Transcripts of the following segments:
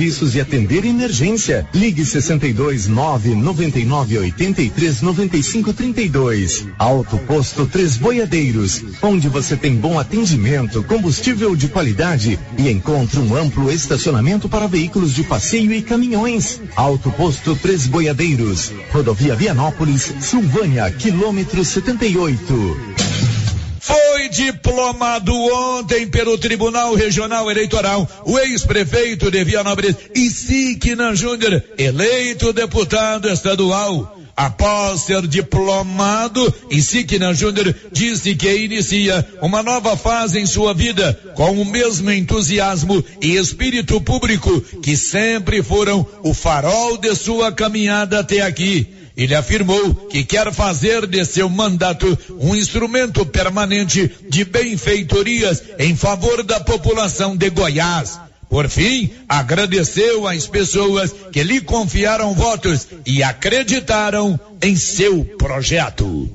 serviços e atender emergência. Ligue 62 9 99 83 95 32. Alto Posto Três Boiadeiros, onde você tem bom atendimento, combustível de qualidade e encontra um amplo estacionamento para veículos de passeio e caminhões. Alto Posto Três Boiadeiros, Rodovia Vianópolis, Silvânia, quilômetro 78. Foi diplomado ontem pelo Tribunal Regional Eleitoral o ex-prefeito de Vianópolis, Isiquinan Júnior, eleito deputado estadual. Após ser diplomado, Isiquinan Júnior disse que inicia uma nova fase em sua vida com o mesmo entusiasmo e espírito público que sempre foram o farol de sua caminhada até aqui. Ele afirmou que quer fazer de seu mandato um instrumento permanente de benfeitorias em favor da população de Goiás. Por fim, agradeceu às pessoas que lhe confiaram votos e acreditaram em seu projeto.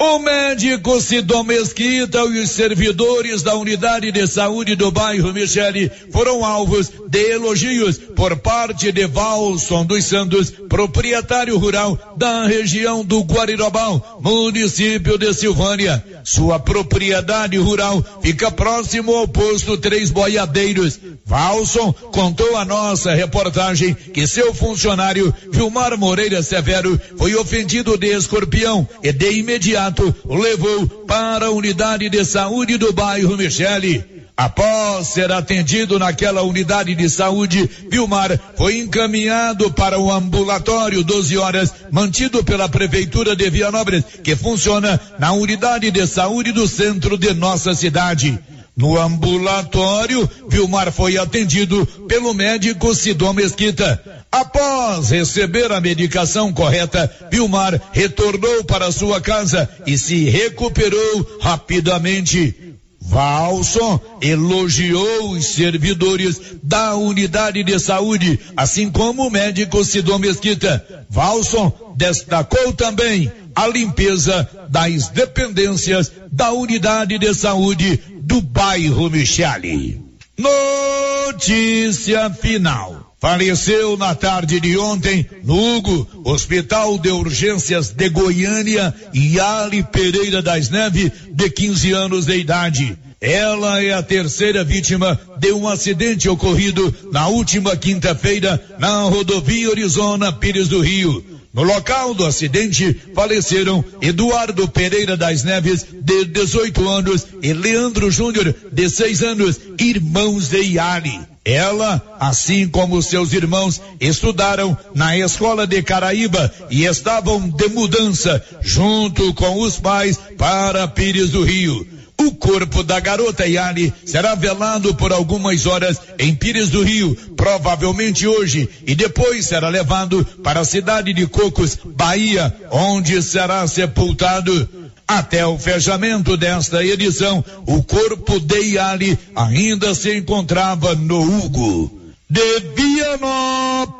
O médico Sidom Mesquita e os servidores da unidade de saúde do bairro Michele foram alvos de elogios por parte de Valson dos Santos, proprietário rural da região do Guarirobal, município de Silvânia. Sua propriedade rural fica próximo ao posto Três Boiadeiros. Valson contou a nossa reportagem que seu funcionário, Vilmar Moreira Severo, foi ofendido de escorpião e de imediato o levou para a unidade de saúde do bairro Michele. Após ser atendido naquela unidade de saúde, Vilmar foi encaminhado para o ambulatório 12 horas, mantido pela Prefeitura de Vianópolis, que funciona na unidade de saúde do centro de nossa cidade. No ambulatório, Vilmar foi atendido pelo médico Sidom Mesquita. Após receber a medicação correta, Vilmar retornou para sua casa e se recuperou rapidamente. Valson elogiou os servidores da unidade de saúde, assim como o médico Sidom Mesquita. Valson destacou também a limpeza das dependências da unidade de saúde do bairro Michele. Notícia final. Faleceu na tarde de ontem, no Hugo, Hospital de Urgências de Goiânia, Yali Pereira das Neves, de 15 anos de idade. Ela é a terceira vítima de um acidente ocorrido na última quinta-feira na rodovia Arizona Pires do Rio. No local do acidente faleceram Eduardo Pereira das Neves, de 18 anos, e Leandro Júnior, de 6 anos, irmãos de Iari. Ela, assim como seus irmãos, estudaram na escola de Caraíba e estavam de mudança junto com os pais para Pires do Rio. O corpo da garota Yali será velado por algumas horas em Pires do Rio, provavelmente hoje, e depois será levado para a cidade de Cocos, Bahia, onde será sepultado. Até o fechamento desta edição, o corpo de Yali ainda se encontrava no Hugo. De Vianópolis,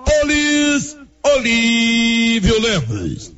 Olívio Lemos.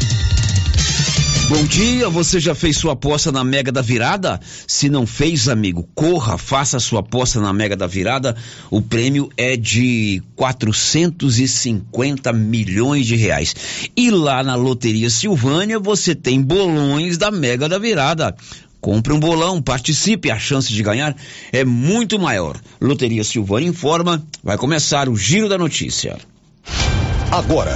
Bom dia, você já fez sua aposta na Mega da Virada? Se não fez, amigo, corra, faça sua aposta na Mega da Virada. O prêmio é de 450 milhões de reais. E lá na Loteria Silvânia você tem bolões da Mega da Virada. Compre um bolão, participe, a chance de ganhar é muito maior. Loteria Silvânia informa, vai começar o Giro da Notícia. Agora,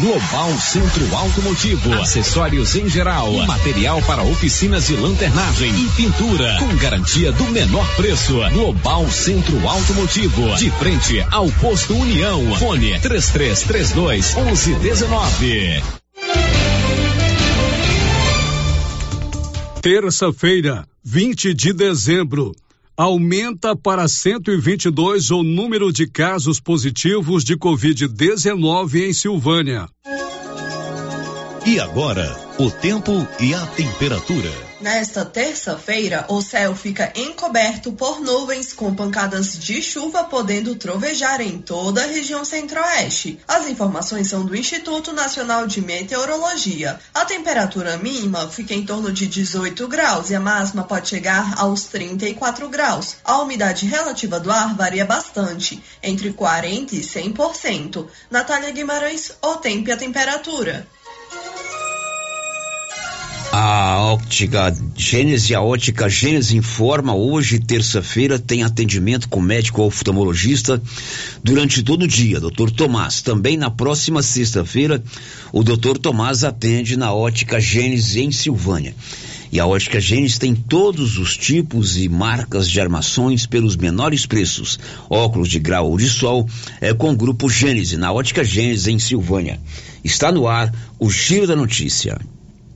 Global Centro Automotivo, acessórios em geral, material para oficinas de lanternagem e pintura, com garantia do menor preço. Global Centro Automotivo, de frente ao posto União. Fone 3332 1119. Terça-feira, 20 de dezembro. Aumenta para 122 o número de casos positivos de Covid-19 em Silvânia. E agora, o tempo e a temperatura. Nesta terça-feira, o céu fica encoberto por nuvens com pancadas de chuva podendo trovejar em toda a região centro-oeste. As informações são do Instituto Nacional de Meteorologia. A temperatura mínima fica em torno de 18 graus e a máxima pode chegar aos 34 graus. A umidade relativa do ar varia bastante, entre 40 e 100%. Natália Guimarães, o tempo e a temperatura. A óptica Gênese, a ótica Gênese informa hoje, terça-feira, tem atendimento com médico oftalmologista durante todo o dia, doutor Tomás. Também na próxima sexta-feira, o doutor Tomás atende na ótica Gênese em Silvânia. E a ótica Gênesis tem todos os tipos e marcas de armações pelos menores preços. Óculos de grau ou de sol é com o grupo Gênese, na ótica Gênesis em Silvânia. Está no ar o Giro da Notícia.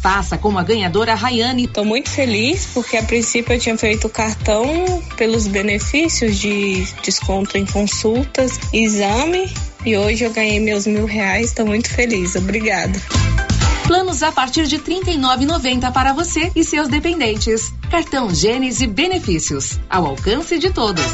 Faça como a ganhadora Rayane. Estou muito feliz porque a princípio eu tinha feito o cartão pelos benefícios de desconto em consultas, exame e hoje eu ganhei meus mil reais. Estou muito feliz. Obrigada. Planos a partir de R$ 39,90 para você e seus dependentes. Cartão Gênesis Benefícios. Ao alcance de todos.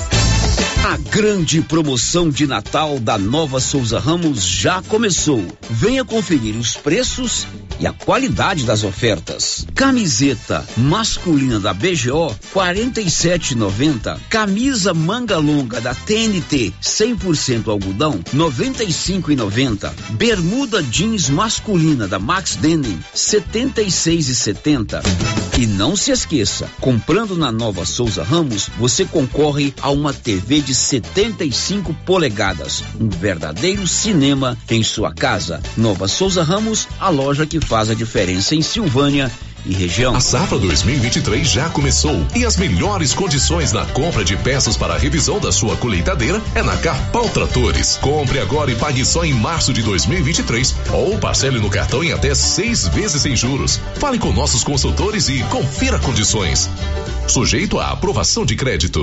A grande promoção de Natal da Nova Souza Ramos já começou. Venha conferir os preços e a qualidade das ofertas. Camiseta masculina da BGO 47,90. Camisa manga longa da TNT 100% algodão 95,90. Bermuda jeans masculina da Max Denim 76,70. E não se esqueça, comprando na Nova Souza Ramos, você concorre a uma TV de 75 polegadas, um verdadeiro cinema em sua casa. Nova Souza Ramos, a loja que faz a diferença em Silvânia e região. A safra 2023 já começou e as melhores condições na compra de peças para a revisão da sua colheitadeira é na Carpal Tratores. Compre agora e pague só em março de 2023 ou parcele no cartão em até seis vezes sem juros. Fale com nossos consultores e confira condições. Sujeito à aprovação de crédito.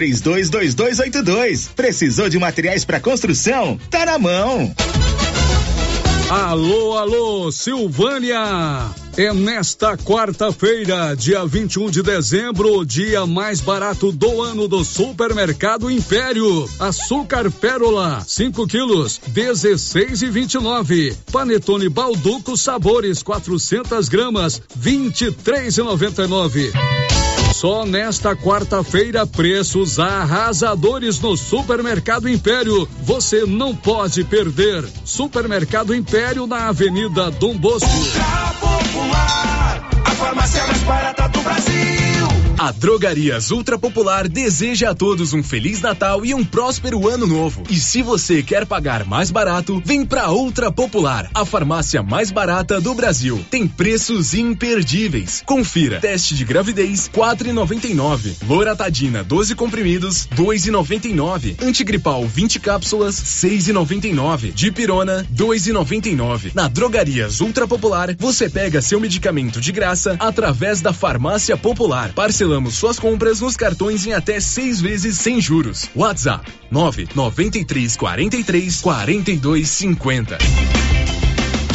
322282. Precisou de materiais para construção? Tá na mão. Alô, alô, Silvânia! É nesta quarta-feira, dia 21 de dezembro, o dia mais barato do ano do Supermercado Império. Açúcar Pérola, 5 quilos, 16 e 29. Panetone Balduco Sabores, 400 gramas, 23 e 99. Só nesta quarta-feira, preços arrasadores no Supermercado Império. Você não pode perder. Supermercado Império na Avenida Dom Bosco. Popular, a farmácia mais barata do Brasil. A Drogarias Ultra Popular deseja a todos um feliz Natal e um próspero ano novo. E se você quer pagar mais barato, vem pra Ultra Popular, a farmácia mais barata do Brasil. Tem preços imperdíveis. Confira: teste de gravidez 4,99, Loratadina 12 comprimidos 2,99, antigripal 20 cápsulas 6,99, Dipirona 2,99. Na Drogarias Ultra Popular, você pega seu medicamento de graça através da farmácia popular. Parcelamos suas compras nos cartões em até seis vezes sem juros. WhatsApp 993 43 42 50.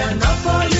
Vianópolis, cidade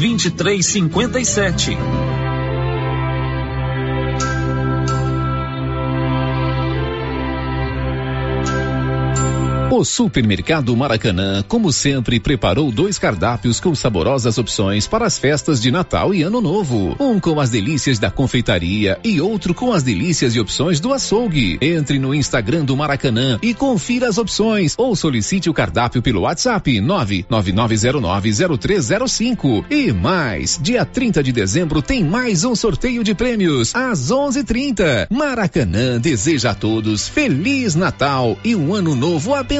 2357. O Supermercado Maracanã, como sempre, preparou dois cardápios com saborosas opções para as festas de Natal e Ano Novo. Um com as delícias da confeitaria e outro com as delícias e opções do açougue. Entre no Instagram do Maracanã e confira as opções ou solicite o cardápio pelo WhatsApp 999090305. E mais, dia 30 de dezembro tem mais um sorteio de prêmios às 11:30. Maracanã deseja a todos feliz Natal e um ano novo abençoado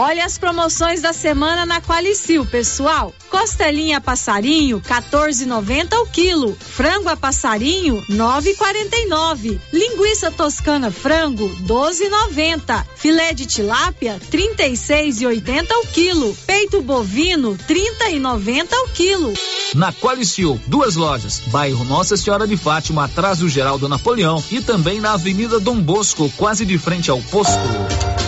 Olha as promoções da semana na Qualicil, pessoal. Costelinha passarinho, 14,90 o quilo. Frango a passarinho, 9,49. Linguiça toscana frango, 12,90. Filé de tilápia, 36,80 o quilo. Peito bovino, 30,90 o quilo. Na Qualicil, duas lojas. Bairro Nossa Senhora de Fátima, atrás do Geraldo Napoleão e também na Avenida Dom Bosco, quase de frente ao posto.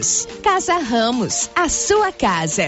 Casa Ramos, a sua casa.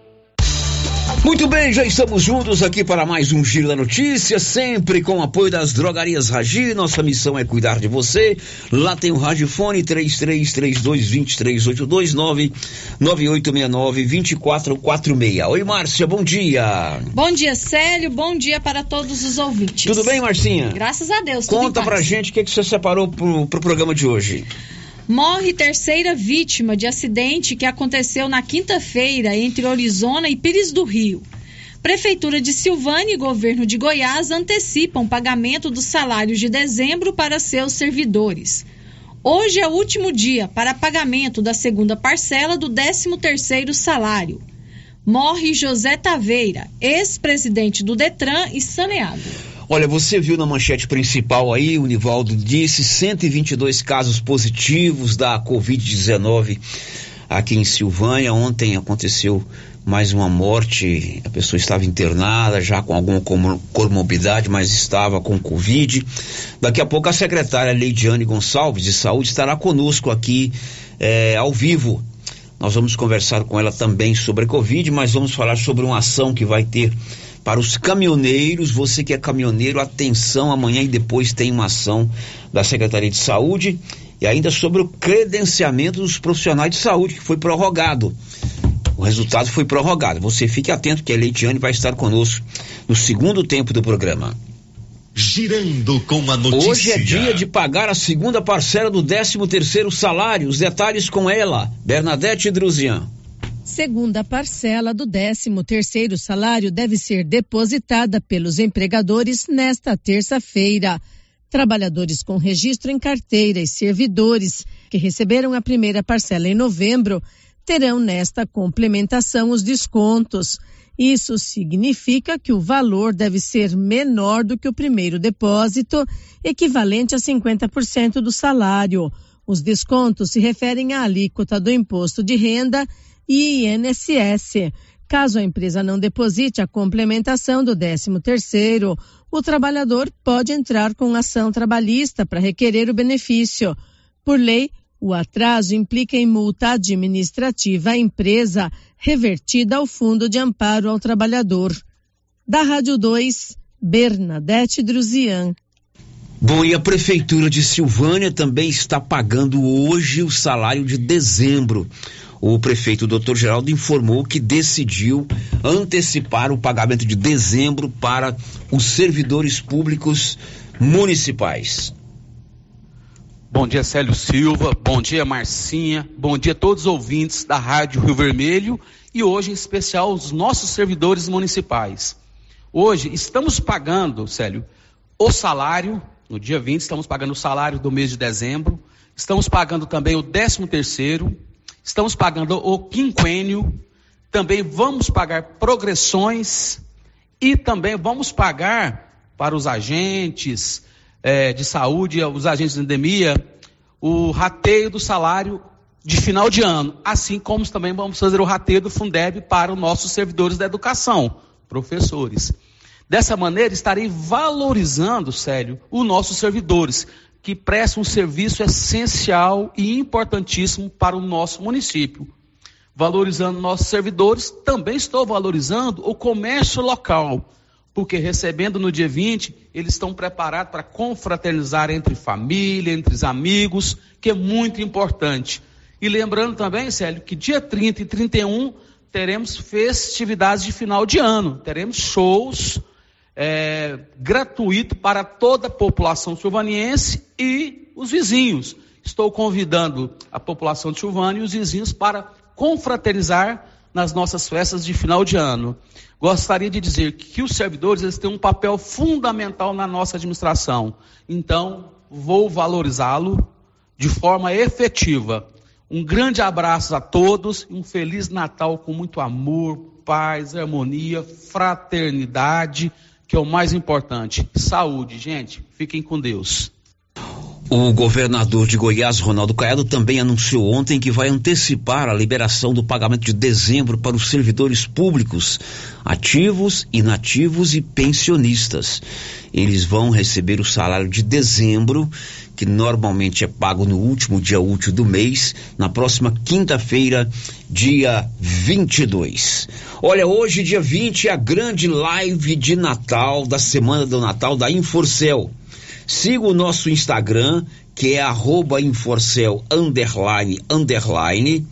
Muito bem, já estamos juntos aqui para mais um Giro da Notícia, sempre com o apoio das drogarias Ragi. Nossa missão é cuidar de você. Lá tem o Ragifone 33322382 99869-2446. Oi, Márcia, bom dia. Bom dia, Célio. Bom dia para todos os ouvintes. Tudo bem, Marcinha? Graças a Deus. Conta pra gente o que, que você separou pro, pro programa de hoje. Morre terceira vítima de acidente que aconteceu na quinta-feira entre Orizona e Pires do Rio. Prefeitura de Silvânia e governo de Goiás antecipam pagamento dos salários de dezembro para seus servidores. Hoje é o último dia para pagamento da segunda parcela do 13º salário. Morre José Taveira, ex-presidente do Detran e saneado. Olha, você viu na manchete principal aí, o Nivaldo disse 122 casos positivos da Covid-19 aqui em Silvânia. Ontem aconteceu mais uma morte, a pessoa estava internada já com alguma comorbidade, mas estava com Covid. Daqui a pouco a secretária Leidiane Gonçalves de Saúde estará conosco aqui é, ao vivo. Nós vamos conversar com ela também sobre a Covid, mas vamos falar sobre uma ação que vai ter para os caminhoneiros, você que é caminhoneiro, atenção, amanhã e depois tem uma ação da Secretaria de Saúde e ainda sobre o credenciamento dos profissionais de saúde, que foi prorrogado. O resultado foi prorrogado. Você fique atento que a Leitiane vai estar conosco no segundo tempo do programa. Girando com a notícia. Hoje é dia de pagar a segunda parcela do 13 terceiro salário. Os detalhes com ela, Bernadette Druzian. Segunda parcela do 13º salário deve ser depositada pelos empregadores nesta terça-feira. Trabalhadores com registro em carteira e servidores que receberam a primeira parcela em novembro terão nesta complementação os descontos. Isso significa que o valor deve ser menor do que o primeiro depósito, equivalente a 50% do salário. Os descontos se referem à alíquota do imposto de renda e INSS. Caso a empresa não deposite a complementação do 13º, o trabalhador pode entrar com ação trabalhista para requerer o benefício. Por lei, o atraso implica em multa administrativa à empresa, revertida ao Fundo de Amparo ao Trabalhador. Da Rádio 2, Bernadette Druzian. Bom, e a Prefeitura de Silvânia também está pagando hoje o salário de dezembro. O prefeito Dr. Geraldo informou que decidiu antecipar o pagamento de dezembro para os servidores públicos municipais. Bom dia, Célio Silva. Bom dia, Marcinha. Bom dia a todos os ouvintes da Rádio Rio Vermelho e hoje, em especial, os nossos servidores municipais. Hoje, estamos pagando, Célio, o salário, no dia 20, estamos pagando o salário do mês de dezembro, estamos pagando também o 13 terceiro, estamos pagando o quinquênio, também vamos pagar progressões. E também vamos pagar para os agentes, é, de saúde, os agentes de endemia, o rateio do salário de final de ano, assim como também vamos fazer o rateio do Fundeb para os nossos servidores da educação, professores. Dessa maneira, estarei valorizando, sério, os nossos servidores, que prestam um serviço essencial e importantíssimo para o nosso município. Valorizando nossos servidores, também estou valorizando o comércio local porque recebendo no dia 20, eles estão preparados para confraternizar entre família, entre amigos, que é muito importante. E lembrando também, Célio, que dia 30 e 31 teremos festividades de final de ano, teremos shows é, gratuitos para toda a população silvaniense e os vizinhos. Estou convidando a população de Silvânia e os vizinhos para confraternizar nas nossas festas de final de ano. Gostaria de dizer que os servidores eles têm um papel fundamental na nossa administração. Então, vou valorizá-lo de forma efetiva. Um grande abraço a todos e um feliz Natal com muito amor, paz, harmonia, fraternidade, que é o mais importante. Saúde, gente. Fiquem com Deus. O governador de Goiás, Ronaldo Caiado, também anunciou ontem que vai antecipar a liberação do pagamento de dezembro para os servidores públicos, ativos, inativos e pensionistas. Eles vão receber o salário de dezembro, que normalmente é pago no último dia útil do mês, na próxima quinta-feira, dia 22. Olha, hoje, dia 20, é a grande live de Natal, da Semana do Natal da Inforcel. Siga o nosso Instagram, que é arroba Inforcel underline underline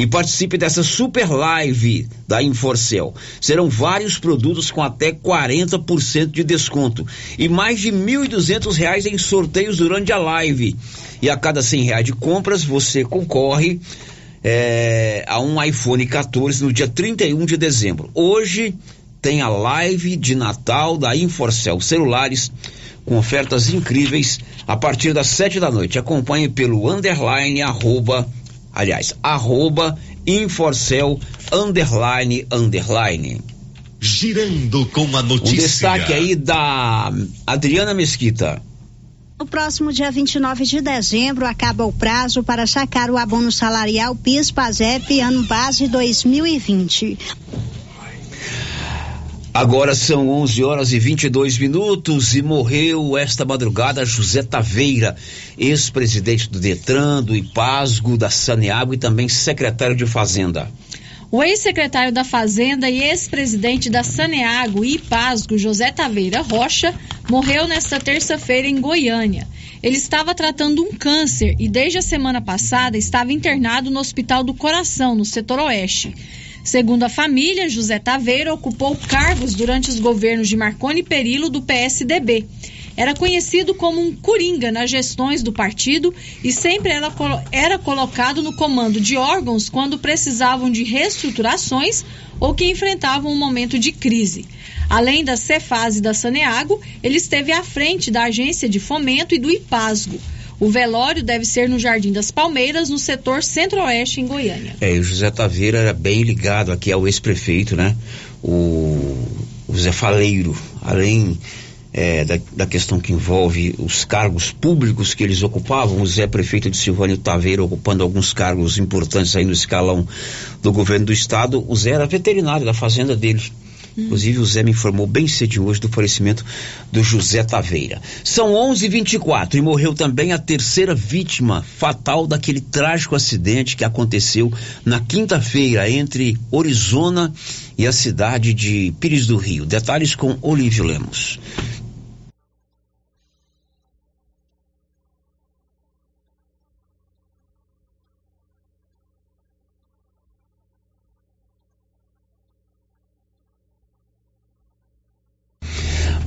e participe dessa super live da Inforcel. Serão vários produtos com até 40% de desconto e mais de 1.200 reais em sorteios durante a live. E a cada 100 reais de compras você concorre é, a um iPhone 14 no dia 31 de dezembro. Hoje tem a live de Natal da Inforcel Celulares com ofertas incríveis a partir das sete da noite. Acompanhe pelo underline arroba, aliás, arroba Inforcel underline underline. Girando com a notícia. Um destaque aí da Adriana Mesquita. No próximo dia 29 de dezembro acaba o prazo para sacar o abono salarial PIS/PASEP ano base 2020. Agora são 11 horas e 22 minutos e morreu esta madrugada José Taveira, ex-presidente do Detran, do IPASGO, da Saneago e também secretário de Fazenda. O ex-secretário da Fazenda e ex-presidente da Saneago e IPASGO, José Taveira Rocha, morreu nesta terça-feira em Goiânia. Ele estava tratando um câncer e desde a semana passada estava internado no Hospital do Coração, no setor oeste. Segundo a família, José Taveira ocupou cargos durante os governos de Marconi Perillo do PSDB. Era conhecido como um coringa nas gestões do partido e sempre era, era colocado no comando de órgãos quando precisavam de reestruturações ou que enfrentavam um momento de crise. Além da Cefaz e da Saneago, ele esteve à frente da Agência de Fomento e do IPASGO. O velório deve ser no Jardim das Palmeiras, no setor centro-oeste, em Goiânia. É, o José Taveira era bem ligado aqui ao ex-prefeito, né? O, o Zé Faleiro, além é, da, da, questão que envolve os cargos públicos que eles ocupavam, o Zé Prefeito de Silvânio Taveira ocupando alguns cargos importantes aí no escalão do governo do estado, o Zé era veterinário da fazenda dele. Inclusive, o Zé me informou bem cedinho hoje do falecimento do José Taveira. São 11h24 e morreu também a terceira vítima fatal daquele trágico acidente que aconteceu na quinta-feira entre Orizona e a cidade de Pires do Rio. Detalhes com Olívio Lemos.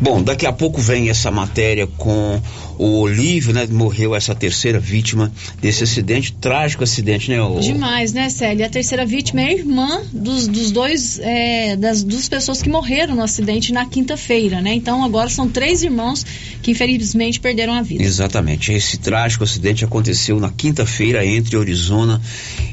Bom, daqui a pouco vem essa matéria com o Olívio, né? Morreu essa terceira vítima desse acidente, trágico acidente, né? O... Demais, né, Célia? A terceira vítima é a irmã dos, dos dois, é, das duas pessoas que morreram no acidente na quinta-feira, né? Então agora são três irmãos que infelizmente perderam a vida. Exatamente. Esse trágico acidente aconteceu na quinta-feira entre Arizona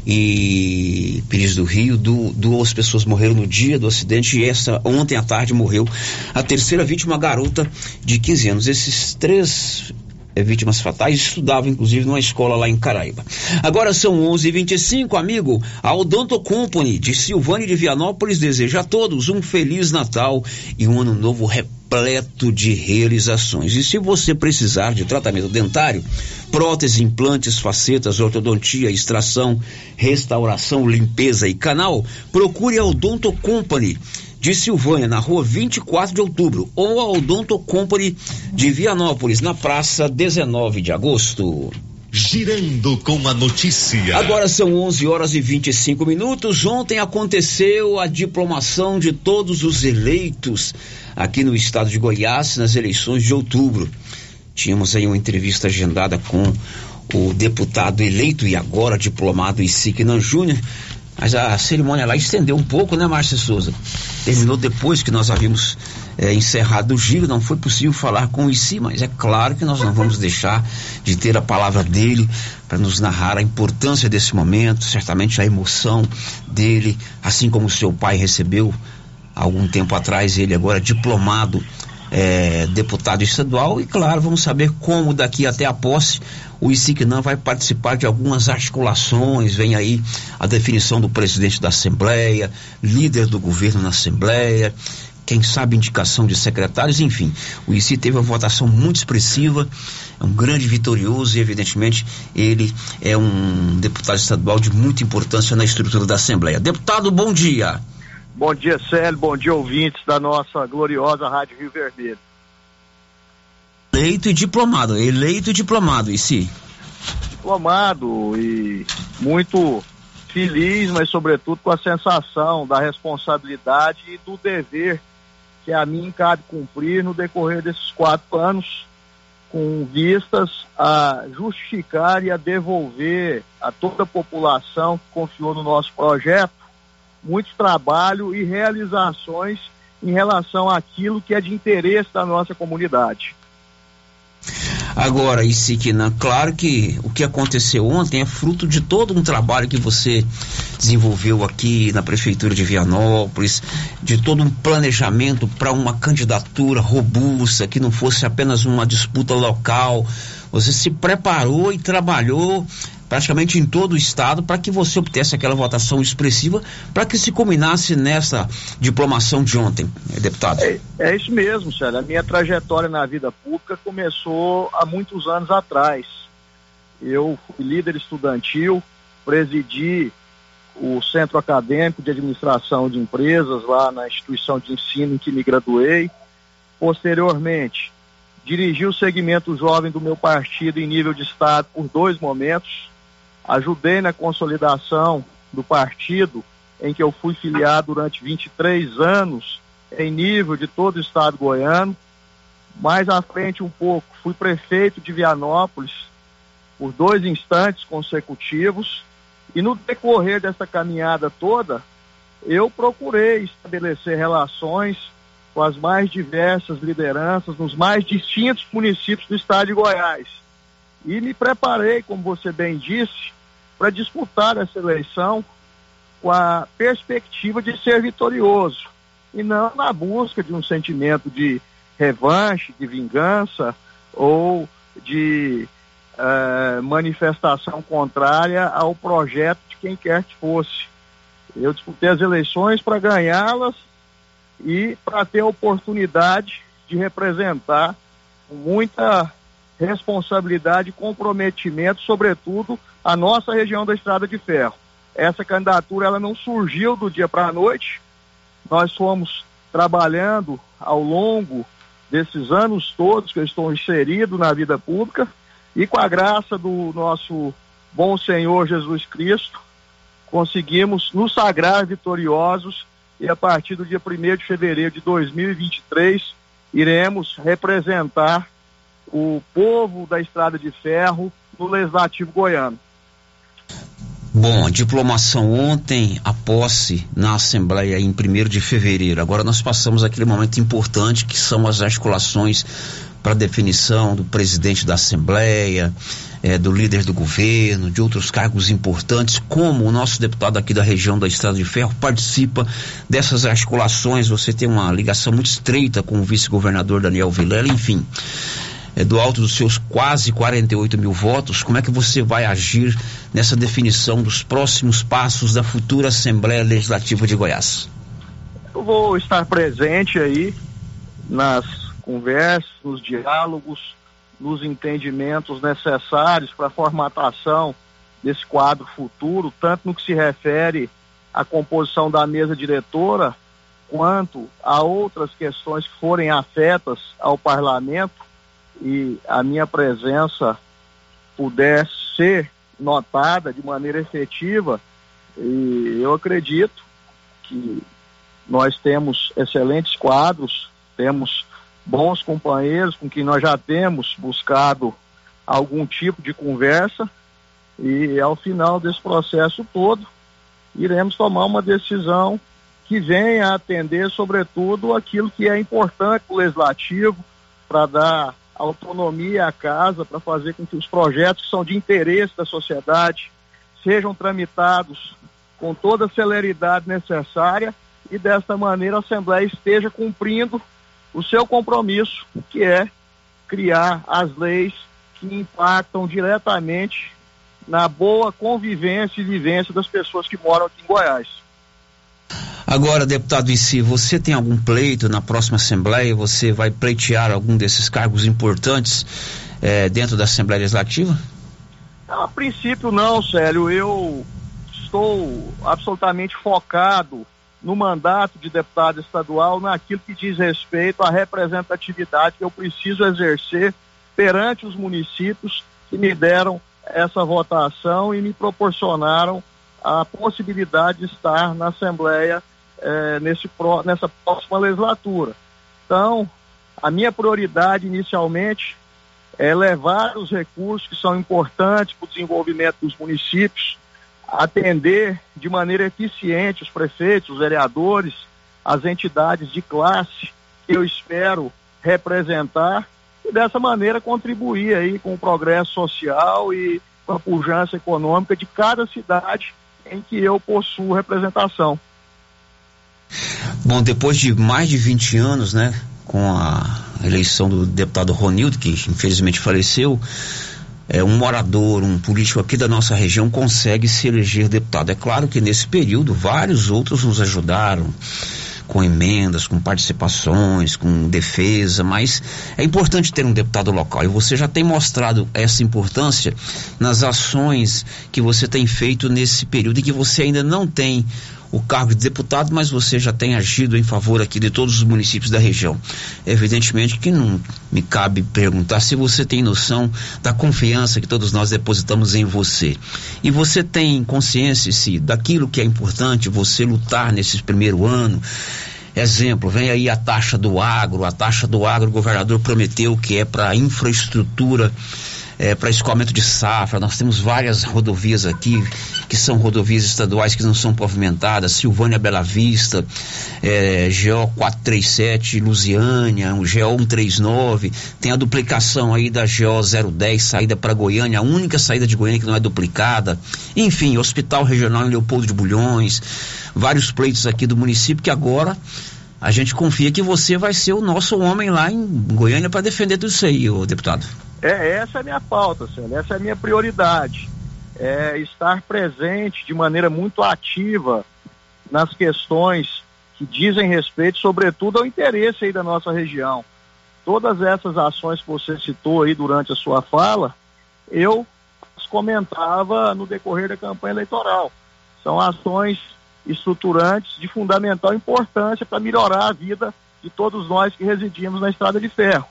e Pires do Rio. Du, duas pessoas morreram no dia do acidente e essa ontem à tarde morreu a terceira vítima, garota de 15 anos. Esses três é, vítimas fatais, estudava inclusive numa escola lá em Caraíba. Agora são 11:25, amigo. A Odonto Company de Silvânia de Vianópolis deseja a todos um feliz Natal e um ano novo repleto de realizações. E se você precisar de tratamento dentário, prótese, implantes, facetas, ortodontia, extração, restauração, limpeza e canal, procure a Odonto Company de Silvânia, na rua 24 de outubro, ou a Odonto Company de Vianópolis, na praça 19 de agosto. Girando com a notícia. Agora são 11 horas e 25 minutos. Ontem aconteceu a diplomação de todos os eleitos aqui no estado de Goiás nas eleições de outubro. Tínhamos aí uma entrevista agendada com o deputado eleito e agora diplomado Isiquinan Júnior. Mas a cerimônia lá estendeu um pouco, né, Márcia Souza? Terminou depois que nós havíamos é, encerrado o giro, não foi possível falar com o ICI, mas é claro que nós não vamos deixar de ter a palavra dele para nos narrar a importância desse momento, certamente a emoção dele, assim como seu pai recebeu algum tempo atrás, ele agora diplomado é, deputado estadual, e claro, vamos saber como daqui até a posse o ICICNAM vai participar de algumas articulações, vem aí a definição do presidente da Assembleia, líder do governo na Assembleia, quem sabe indicação de secretários, enfim. O ICI teve uma votação muito expressiva, é um grande vitorioso e, evidentemente, ele é um deputado estadual de muita importância na estrutura da Assembleia. Deputado, bom dia. Bom dia, Célio. Bom dia, ouvintes da nossa gloriosa Rádio Rio Vermelho. Eleito e diplomado, eleito e diplomado, e sim. Diplomado e muito feliz, mas sobretudo com a sensação da responsabilidade e do dever que a mim cabe cumprir no decorrer desses quatro anos, com vistas a justificar e a devolver a toda a população que confiou no nosso projeto muito trabalho e realizações em relação àquilo que é de interesse da nossa comunidade. Agora, Isiquina, claro que o que aconteceu ontem é fruto de todo um trabalho que você desenvolveu aqui na Prefeitura de Vianópolis, de todo um planejamento para uma candidatura robusta, que não fosse apenas uma disputa local. Você se preparou e trabalhou praticamente em todo o estado para que você obtivesse aquela votação expressiva para que se combinasse nessa diplomação de ontem, deputado. É, é isso mesmo, Sérgio. A minha trajetória na vida pública começou há muitos anos atrás. Eu fui líder estudantil, presidi o Centro Acadêmico de Administração de Empresas lá na instituição de ensino em que me graduei. Posteriormente, dirigi o segmento jovem do meu partido em nível de estado por dois momentos, ajudei na consolidação do partido, em que eu fui filiado durante 23 anos, em nível de todo o estado goiano. Mais à frente, um pouco, fui prefeito de Vianópolis por dois instantes consecutivos. E no decorrer dessa caminhada toda, eu procurei estabelecer relações com as mais diversas lideranças nos mais distintos municípios do estado de Goiás. E me preparei, como você bem disse, para disputar essa eleição com a perspectiva de ser vitorioso e não na busca de um sentimento de revanche, de vingança ou de uh, manifestação contrária ao projeto de quem quer que fosse. Eu disputei as eleições para ganhá-las e para ter a oportunidade de representar com muita responsabilidade e comprometimento, sobretudo, a nossa região da Estrada de Ferro. Essa candidatura ela não surgiu do dia para a noite. Nós fomos trabalhando ao longo desses anos todos que eu estou inserido na vida pública e com a graça do nosso bom Senhor Jesus Cristo, conseguimos nos sagrar vitoriosos e a partir do dia 1 de fevereiro de 2023 iremos representar o povo da Estrada de Ferro no Legislativo Goiano. Bom, diplomação ontem, a posse na Assembleia em 1 de fevereiro. Agora nós passamos aquele momento importante que são as articulações para definição do presidente da Assembleia, é, do líder do governo, de outros cargos importantes, como o nosso deputado aqui da região da Estrada de Ferro participa dessas articulações. Você tem uma ligação muito estreita com o vice-governador Daniel Vilela, enfim é, do alto dos seus quase 48 mil votos, como é que você vai agir nessa definição dos próximos passos da futura Assembleia Legislativa de Goiás? Eu vou estar presente aí nas conversas, nos diálogos, nos entendimentos necessários para a formatação desse quadro futuro, tanto no que se refere à composição da mesa diretora, quanto a outras questões que forem afetas ao parlamento e a minha presença pudesse ser notada de maneira efetiva. E eu acredito que nós temos excelentes quadros, temos bons companheiros com quem nós já temos buscado algum tipo de conversa e ao final desse processo todo iremos tomar uma decisão que venha atender sobretudo aquilo que é importante para o legislativo para dar autonomia à casa para fazer com que os projetos que são de interesse da sociedade sejam tramitados com toda a celeridade necessária e desta maneira a Assembleia esteja cumprindo o seu compromisso, que é criar as leis que impactam diretamente na boa convivência e vivência das pessoas que moram aqui em Goiás. Agora, deputado Issi, você tem algum pleito na próxima Assembleia? Você vai pleitear algum desses cargos importantes eh, dentro da Assembleia Legislativa? A princípio não, Célio. Eu estou absolutamente focado no mandato de deputado estadual, naquilo que diz respeito à representatividade que eu preciso exercer perante os municípios que me deram essa votação e me proporcionaram a possibilidade de estar na Assembleia é, nesse, nessa próxima legislatura. Então, a minha prioridade inicialmente é levar os recursos que são importantes para o desenvolvimento dos municípios, atender de maneira eficiente os prefeitos, os vereadores, as entidades de classe que eu espero representar e dessa maneira contribuir aí com o progresso social e com a pujança econômica de cada cidade em que eu possuo representação. Bom, depois de mais de 20 anos, né, com a eleição do deputado Ronildo, que infelizmente faleceu, é, um morador, um político aqui da nossa região consegue se eleger deputado. É claro que nesse período vários outros nos ajudaram com emendas, com participações, com defesa, mas é importante ter um deputado local e você já tem mostrado essa importância nas ações que você tem feito nesse período e que você ainda não tem o cargo de deputado, mas você já tem agido em favor aqui de todos os municípios da região. Evidentemente que não me cabe perguntar se você tem noção da confiança que todos nós depositamos em você. E você tem consciência se daquilo que é importante você lutar nesse primeiro ano. Exemplo, vem aí a taxa do agro, a taxa do agro, o governador prometeu que é para infraestrutura é, para escoamento de safra. Nós temos várias rodovias aqui que são rodovias estaduais que não são pavimentadas, Silvânia Bela Vista, é, GO 437 Lusiânia, GO 139, tem a duplicação aí da GO 010, saída para Goiânia, a única saída de Goiânia que não é duplicada. Enfim, Hospital Regional em Leopoldo de Bulhões, vários pleitos aqui do município que agora a gente confia que você vai ser o nosso homem lá em Goiânia para defender tudo isso aí, ô deputado. É, essa é a minha pauta, Célio, essa é a minha prioridade. É estar presente de maneira muito ativa nas questões que dizem respeito, sobretudo, ao interesse aí da nossa região. Todas essas ações que você citou aí durante a sua fala, eu as comentava no decorrer da campanha eleitoral. São ações estruturantes de fundamental importância para melhorar a vida de todos nós que residimos na Estrada de Ferro.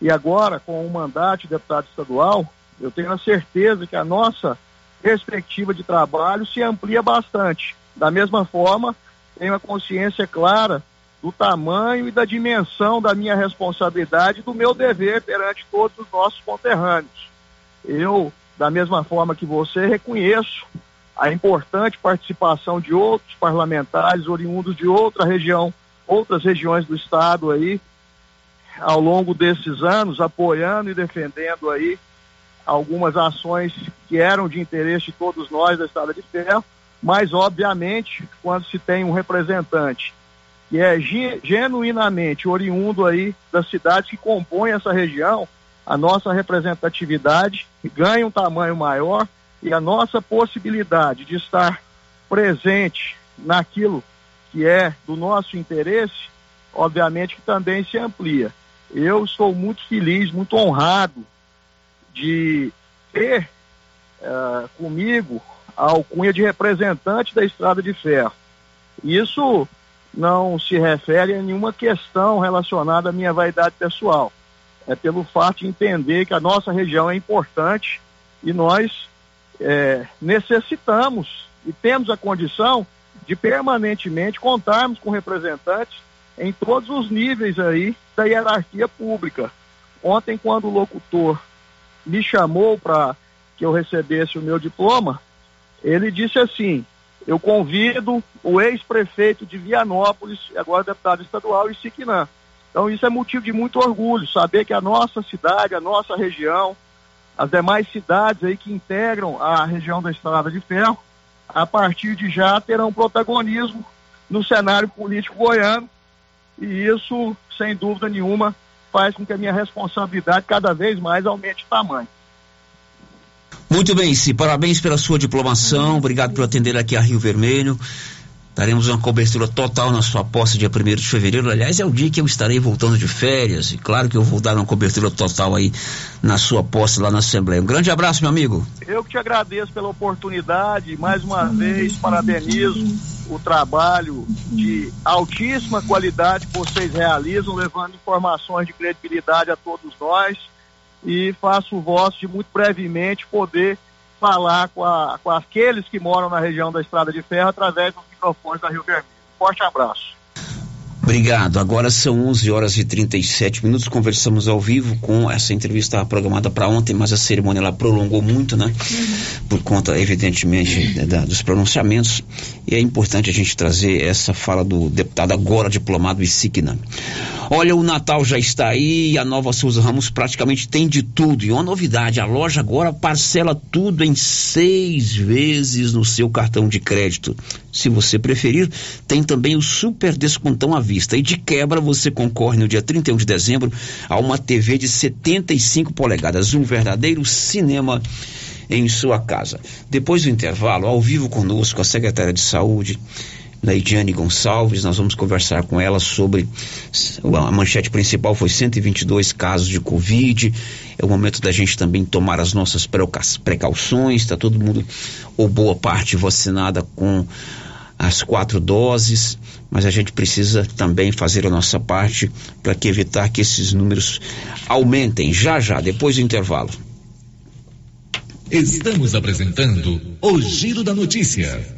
E agora, com o mandato de deputado estadual, eu tenho a certeza que a nossa perspectiva de trabalho se amplia bastante. Da mesma forma, tenho a consciência clara do tamanho e da dimensão da minha responsabilidade e do meu dever perante todos os nossos conterrâneos. Eu, da mesma forma que você, reconheço a importante participação de outros parlamentares oriundos de outra região, outras regiões do estado aí, ao longo desses anos, apoiando e defendendo aí algumas ações que eram de interesse de todos nós da Estrada de Ferro, mas obviamente quando se tem um representante que é genuinamente oriundo aí das cidades que compõem essa região, a nossa representatividade ganha um tamanho maior e a nossa possibilidade de estar presente naquilo que é do nosso interesse, obviamente que também se amplia. Eu sou muito feliz, muito honrado de ter uh, comigo a alcunha de representante da Estrada de Ferro. Isso não se refere a nenhuma questão relacionada à minha vaidade pessoal. É pelo fato de entender que a nossa região é importante e nós é, necessitamos e temos a condição de permanentemente contarmos com representantes em todos os níveis aí da hierarquia pública. Ontem, quando o locutor me chamou para que eu recebesse o meu diploma, ele disse assim: eu convido o ex-prefeito de Vianópolis, agora deputado estadual, Isiquinã. Então isso é motivo de muito orgulho, saber que a nossa cidade, a nossa região, as demais cidades aí que integram a região da Estrada de Ferro, a partir de já terão protagonismo no cenário político goiano e isso, sem dúvida nenhuma, faz com que a minha responsabilidade cada vez mais aumente de tamanho. Muito bem, Si, parabéns pela sua diplomação, obrigado por atender aqui a Rio Vermelho. Daremos uma cobertura total na sua posse dia 1 de fevereiro. Aliás, é o dia que eu estarei voltando de férias. E claro que eu vou dar uma cobertura total aí na sua posse lá na Assembleia. Um grande abraço, meu amigo. Eu que te agradeço pela oportunidade. Mais uma vez, parabenizo o trabalho de altíssima qualidade que vocês realizam, levando informações de credibilidade a todos nós e faço o vosso de muito brevemente poder falar com, a, com aqueles que moram na região da Estrada de Ferro através dos microfones da Rio Vermelho. Forte abraço. Obrigado. Agora são 11 horas e 37 minutos. Conversamos ao vivo com essa entrevista programada para ontem, mas a cerimônia ela prolongou muito, né? Por conta, evidentemente, da, dos pronunciamentos. E é importante a gente trazer essa fala do deputado agora diplomado Isigna. Olha, o Natal já está aí e a nova Souza Ramos praticamente tem de tudo. E uma novidade: a loja agora parcela tudo em seis vezes no seu cartão de crédito. Se você preferir, tem também o super descontão à vista. E de quebra, você concorre no dia 31 de dezembro a uma TV de 75 polegadas, um verdadeiro cinema em sua casa. Depois do intervalo, ao vivo conosco, a secretária de Saúde, Leidiane Gonçalves, nós vamos conversar com ela sobre a manchete principal foi 122 casos de Covid. É o momento da gente também tomar as nossas precauções. Está todo mundo ou boa parte vacinada com as quatro doses, mas a gente precisa também fazer a nossa parte para que evitar que esses números aumentem já já, depois do intervalo. Estamos apresentando o Giro da Notícia.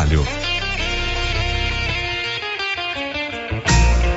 trabalho.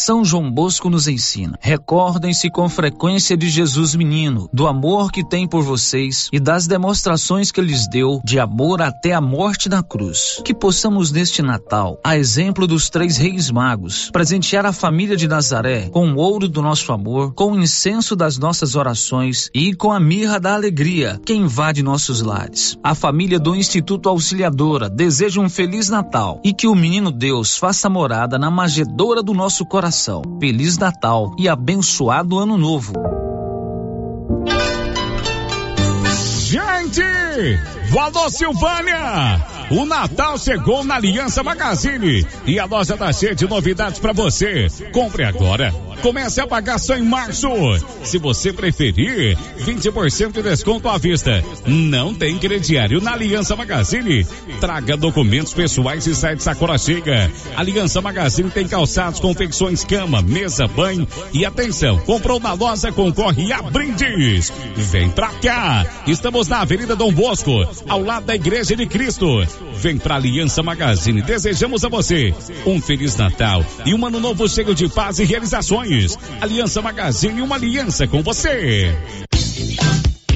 São João Bosco nos ensina. Recordem-se com frequência de Jesus menino, do amor que tem por vocês e das demonstrações que lhes deu de amor até a morte na cruz. Que possamos neste Natal, a exemplo dos três reis magos, presentear a família de Nazaré com o ouro do nosso amor, com o incenso das nossas orações e com a mirra da alegria que invade nossos lares. A família do Instituto Auxiliadora deseja um feliz Natal e que o menino Deus faça morada na magedora do nosso coração. Feliz Natal e abençoado Ano Novo. Gente, Valor Silvânia! O Natal chegou na Aliança Magazine e a loja tá cheia de novidades para você. Compre agora. Comece a pagar só em março. Se você preferir, 20% de desconto à vista. Não tem crediário na Aliança Magazine. Traga documentos pessoais e sai de sacola chega. Aliança Magazine tem calçados, confecções, cama, mesa, banho e atenção. Comprou na loja, concorre a brindes. Vem pra cá. Estamos na Avenida Dom Bosco, ao lado da Igreja de Cristo. Vem pra Aliança Magazine. Desejamos a você um Feliz Natal e um ano novo cheio de paz e realizações. Aliança Magazine, uma aliança com você.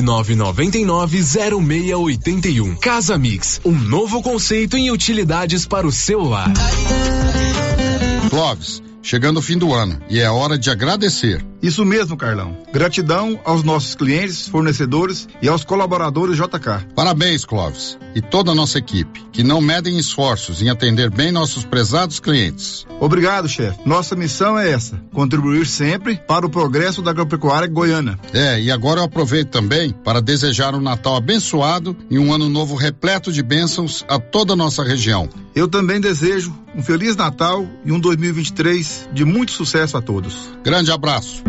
999990681. Casa Mix, um novo conceito em utilidades para o seu lar. Clóvis, chegando o fim do ano e é hora de agradecer. Isso mesmo, Carlão. Gratidão aos nossos clientes, fornecedores e aos colaboradores JK. Parabéns, Clóvis, e toda a nossa equipe, que não medem esforços em atender bem nossos prezados clientes. Obrigado, chefe. Nossa missão é essa: contribuir sempre para o progresso da agropecuária goiana. É, e agora eu aproveito também para desejar um Natal abençoado e um ano novo repleto de bênçãos a toda a nossa região. Eu também desejo um feliz Natal e um 2023 de muito sucesso a todos. Grande abraço.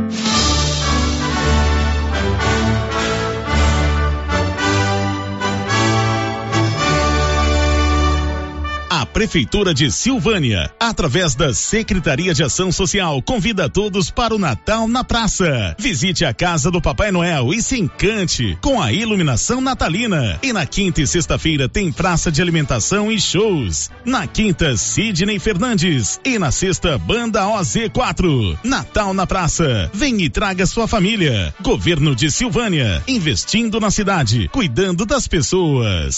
Prefeitura de Silvânia, através da Secretaria de Ação Social, convida todos para o Natal na Praça. Visite a casa do Papai Noel e se encante com a iluminação natalina. E na quinta e sexta-feira tem praça de alimentação e shows. Na quinta, Sidney Fernandes. E na sexta, Banda OZ4. Natal na Praça. Vem e traga sua família. Governo de Silvânia, investindo na cidade, cuidando das pessoas.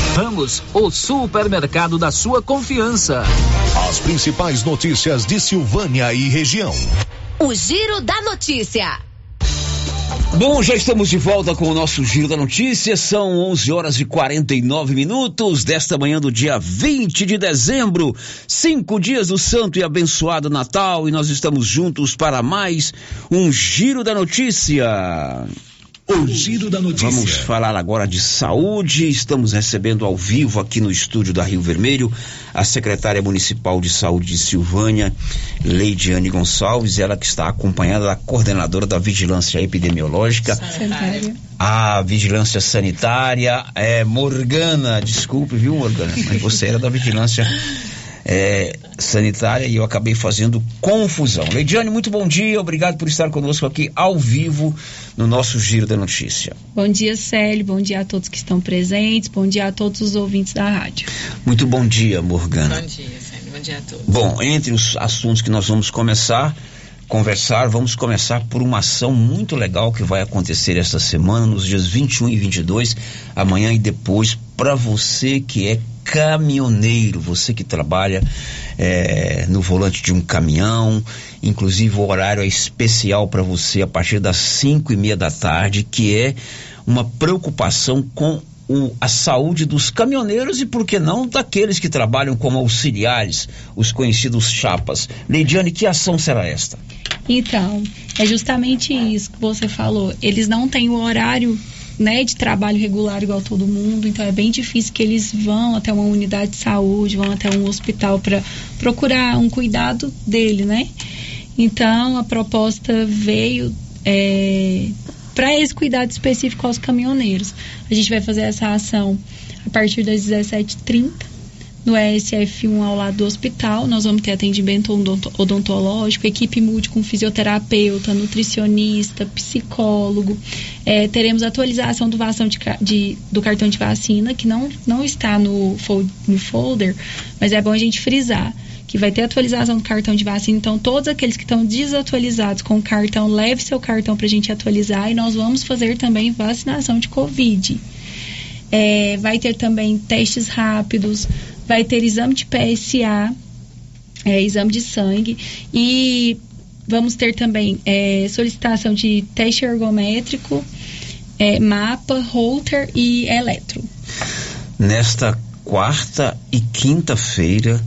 Ramos, o supermercado da sua confiança. As principais notícias de Silvânia e região. O Giro da Notícia. Bom, já estamos de volta com o nosso Giro da Notícia. São 11 horas e 49 minutos desta manhã do dia 20 de dezembro. Cinco dias do santo e abençoado Natal e nós estamos juntos para mais um Giro da Notícia. O Giro da Notícia. Vamos falar agora de saúde. Estamos recebendo ao vivo aqui no estúdio da Rio Vermelho a secretária municipal de saúde de Silvânia, Leidiane Gonçalves, ela que está acompanhada da coordenadora da vigilância epidemiológica, Sanitária. a vigilância sanitária, é Morgana, desculpe, viu, Morgana, mas você era da vigilância é, sanitária e eu acabei fazendo confusão. Leidiane, muito bom dia, obrigado por estar conosco aqui ao vivo no nosso Giro da Notícia. Bom dia, Célio, bom dia a todos que estão presentes, bom dia a todos os ouvintes da rádio. Muito bom dia, Morgana. Bom dia, Célio, bom dia a todos. Bom, entre os assuntos que nós vamos começar conversar, vamos começar por uma ação muito legal que vai acontecer esta semana, nos dias 21 e 22, amanhã e depois, para você que é caminhoneiro, você que trabalha é, no volante de um caminhão, inclusive o horário é especial para você a partir das 5 e meia da tarde, que é uma preocupação com o, a saúde dos caminhoneiros e, por que não, daqueles que trabalham como auxiliares, os conhecidos chapas. Leidiane, que ação será esta? Então, é justamente isso que você falou. Eles não têm o horário né, de trabalho regular igual todo mundo, então é bem difícil que eles vão até uma unidade de saúde, vão até um hospital para procurar um cuidado dele, né? Então a proposta veio é, para esse cuidado específico aos caminhoneiros. A gente vai fazer essa ação a partir das 17h30 no ESF1 ao lado do hospital. Nós vamos ter atendimento odontológico, equipe multi com fisioterapeuta, nutricionista, psicólogo. É, teremos atualização do, de, de, do cartão de vacina, que não, não está no, no folder, mas é bom a gente frisar que vai ter atualização do cartão de vacina. Então, todos aqueles que estão desatualizados com o cartão, leve seu cartão para a gente atualizar e nós vamos fazer também vacinação de Covid. É, vai ter também testes rápidos, vai ter exame de PSA, é, exame de sangue e vamos ter também é, solicitação de teste ergométrico, é, mapa, holter e eletro. Nesta quarta e quinta-feira,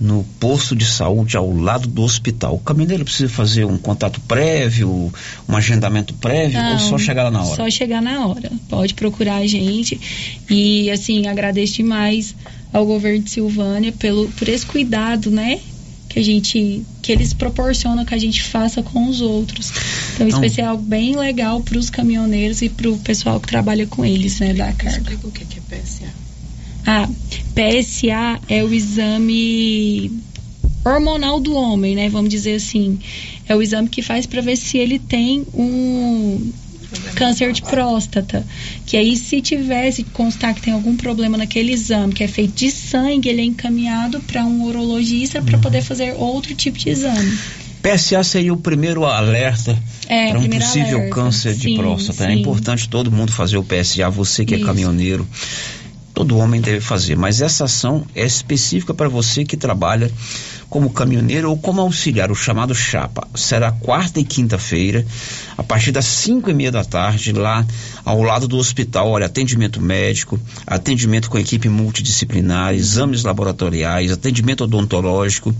no posto de saúde ao lado do hospital. O caminhoneiro precisa fazer um contato prévio, um agendamento prévio Não, ou só chegar lá na hora? Só chegar na hora. Pode procurar a gente e assim agradeço demais ao governo de Silvânia pelo por esse cuidado, né? Que a gente que eles proporcionam que a gente faça com os outros. Então, então especial bem legal para os caminhoneiros e para o pessoal que trabalha com eles, né, da carga. Explica o que é PSA. Ah, PSA é o exame hormonal do homem, né? Vamos dizer assim. É o exame que faz para ver se ele tem um câncer de próstata. Que aí, se tivesse constar que tem algum problema naquele exame, que é feito de sangue, ele é encaminhado para um urologista para uhum. poder fazer outro tipo de exame. PSA seria o primeiro alerta é, para um possível alerta. câncer sim, de próstata. É sim. É importante todo mundo fazer o PSA, você que é Isso. é caminhoneiro todo homem deve fazer, mas essa ação é específica para você que trabalha como caminhoneiro ou como auxiliar, o chamado chapa. Será quarta e quinta-feira, a partir das cinco e meia da tarde, lá ao lado do hospital. Olha, atendimento médico, atendimento com equipe multidisciplinar, exames laboratoriais, atendimento odontológico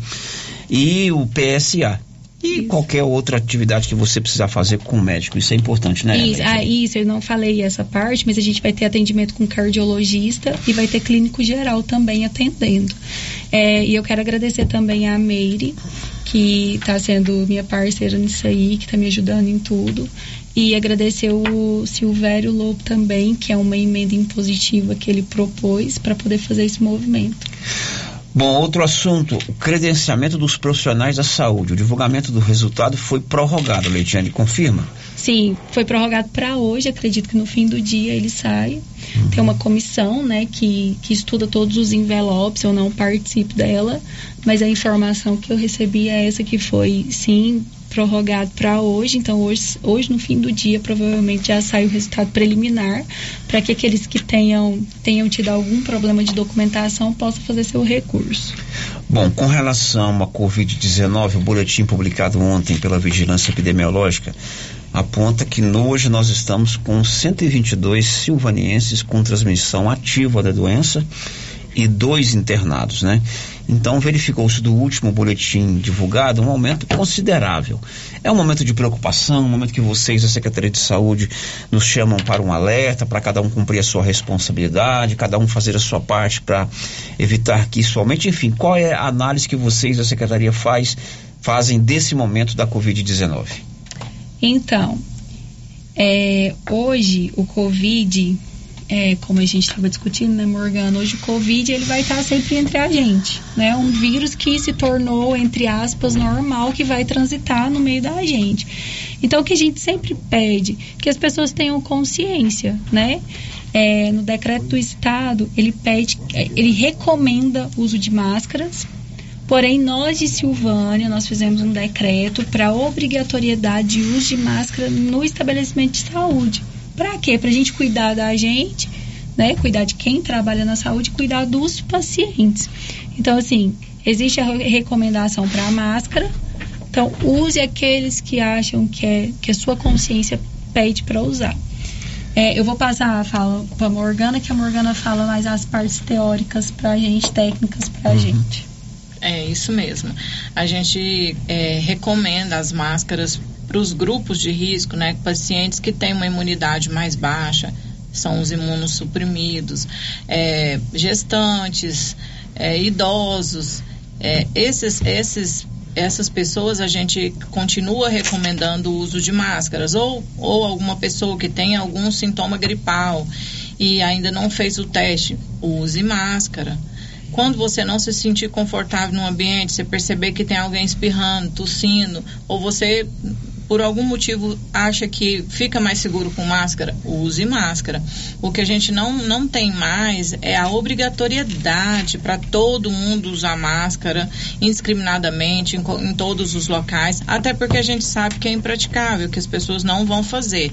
e o PSA, e isso. qualquer outra atividade que você precisar fazer com o médico. Isso é importante, né? Isso, ah, isso, eu não falei essa parte, mas a gente vai ter atendimento com cardiologista e vai ter clínico geral também atendendo. É, e eu quero agradecer também a Meire, que está sendo minha parceira nisso aí, que está me ajudando em tudo. E agradecer o Silvério Lobo também, que é uma emenda impositiva que ele propôs para poder fazer esse movimento. Bom, outro assunto, o credenciamento dos profissionais da saúde. O divulgamento do resultado foi prorrogado, Leitiane, confirma? Sim, foi prorrogado para hoje, acredito que no fim do dia ele sai. Uhum. Tem uma comissão, né, que, que estuda todos os envelopes, eu não participo dela, mas a informação que eu recebi é essa que foi, sim, prorrogado para hoje, então hoje, hoje no fim do dia provavelmente já sai o resultado preliminar para que aqueles que tenham, tenham tido algum problema de documentação possam fazer seu recurso. Bom, com relação à Covid-19, o boletim publicado ontem pela Vigilância Epidemiológica aponta que hoje nós estamos com 122 silvanienses com transmissão ativa da doença e dois internados, né? Então verificou-se do último boletim divulgado um aumento considerável. É um momento de preocupação, um momento que vocês, a Secretaria de Saúde, nos chamam para um alerta, para cada um cumprir a sua responsabilidade, cada um fazer a sua parte para evitar que isso aumente. Enfim, qual é a análise que vocês, a Secretaria, faz, fazem desse momento da Covid-19? Então, é, hoje o Covid é, como a gente estava discutindo, né, Morgana, hoje o Covid ele vai estar sempre entre a gente, né? Um vírus que se tornou, entre aspas, normal, que vai transitar no meio da gente. Então, o que a gente sempre pede, que as pessoas tenham consciência, né? É, no decreto do Estado, ele pede, ele recomenda uso de máscaras, porém nós de Silvânia, nós fizemos um decreto para obrigatoriedade de uso de máscara no estabelecimento de saúde. Para quê? Para a gente cuidar da gente, né? Cuidar de quem trabalha na saúde, cuidar dos pacientes. Então, assim, existe a recomendação para a máscara. Então, use aqueles que acham que, é, que a sua consciência pede para usar. É, eu vou passar a fala para a Morgana, que a Morgana fala mais as partes teóricas para a gente, técnicas para a uhum. gente. É isso mesmo. A gente é, recomenda as máscaras para os grupos de risco, né? Pacientes que têm uma imunidade mais baixa, são os imunossuprimidos, é, gestantes, é, idosos. É, esses, esses essas pessoas a gente continua recomendando o uso de máscaras ou, ou alguma pessoa que tenha algum sintoma gripal e ainda não fez o teste, use máscara. Quando você não se sentir confortável no ambiente, você perceber que tem alguém espirrando, tossindo, ou você por algum motivo acha que fica mais seguro com máscara, use máscara. O que a gente não, não tem mais é a obrigatoriedade para todo mundo usar máscara indiscriminadamente em, em, todos os locais, até porque a gente sabe que é impraticável, que as pessoas não vão fazer.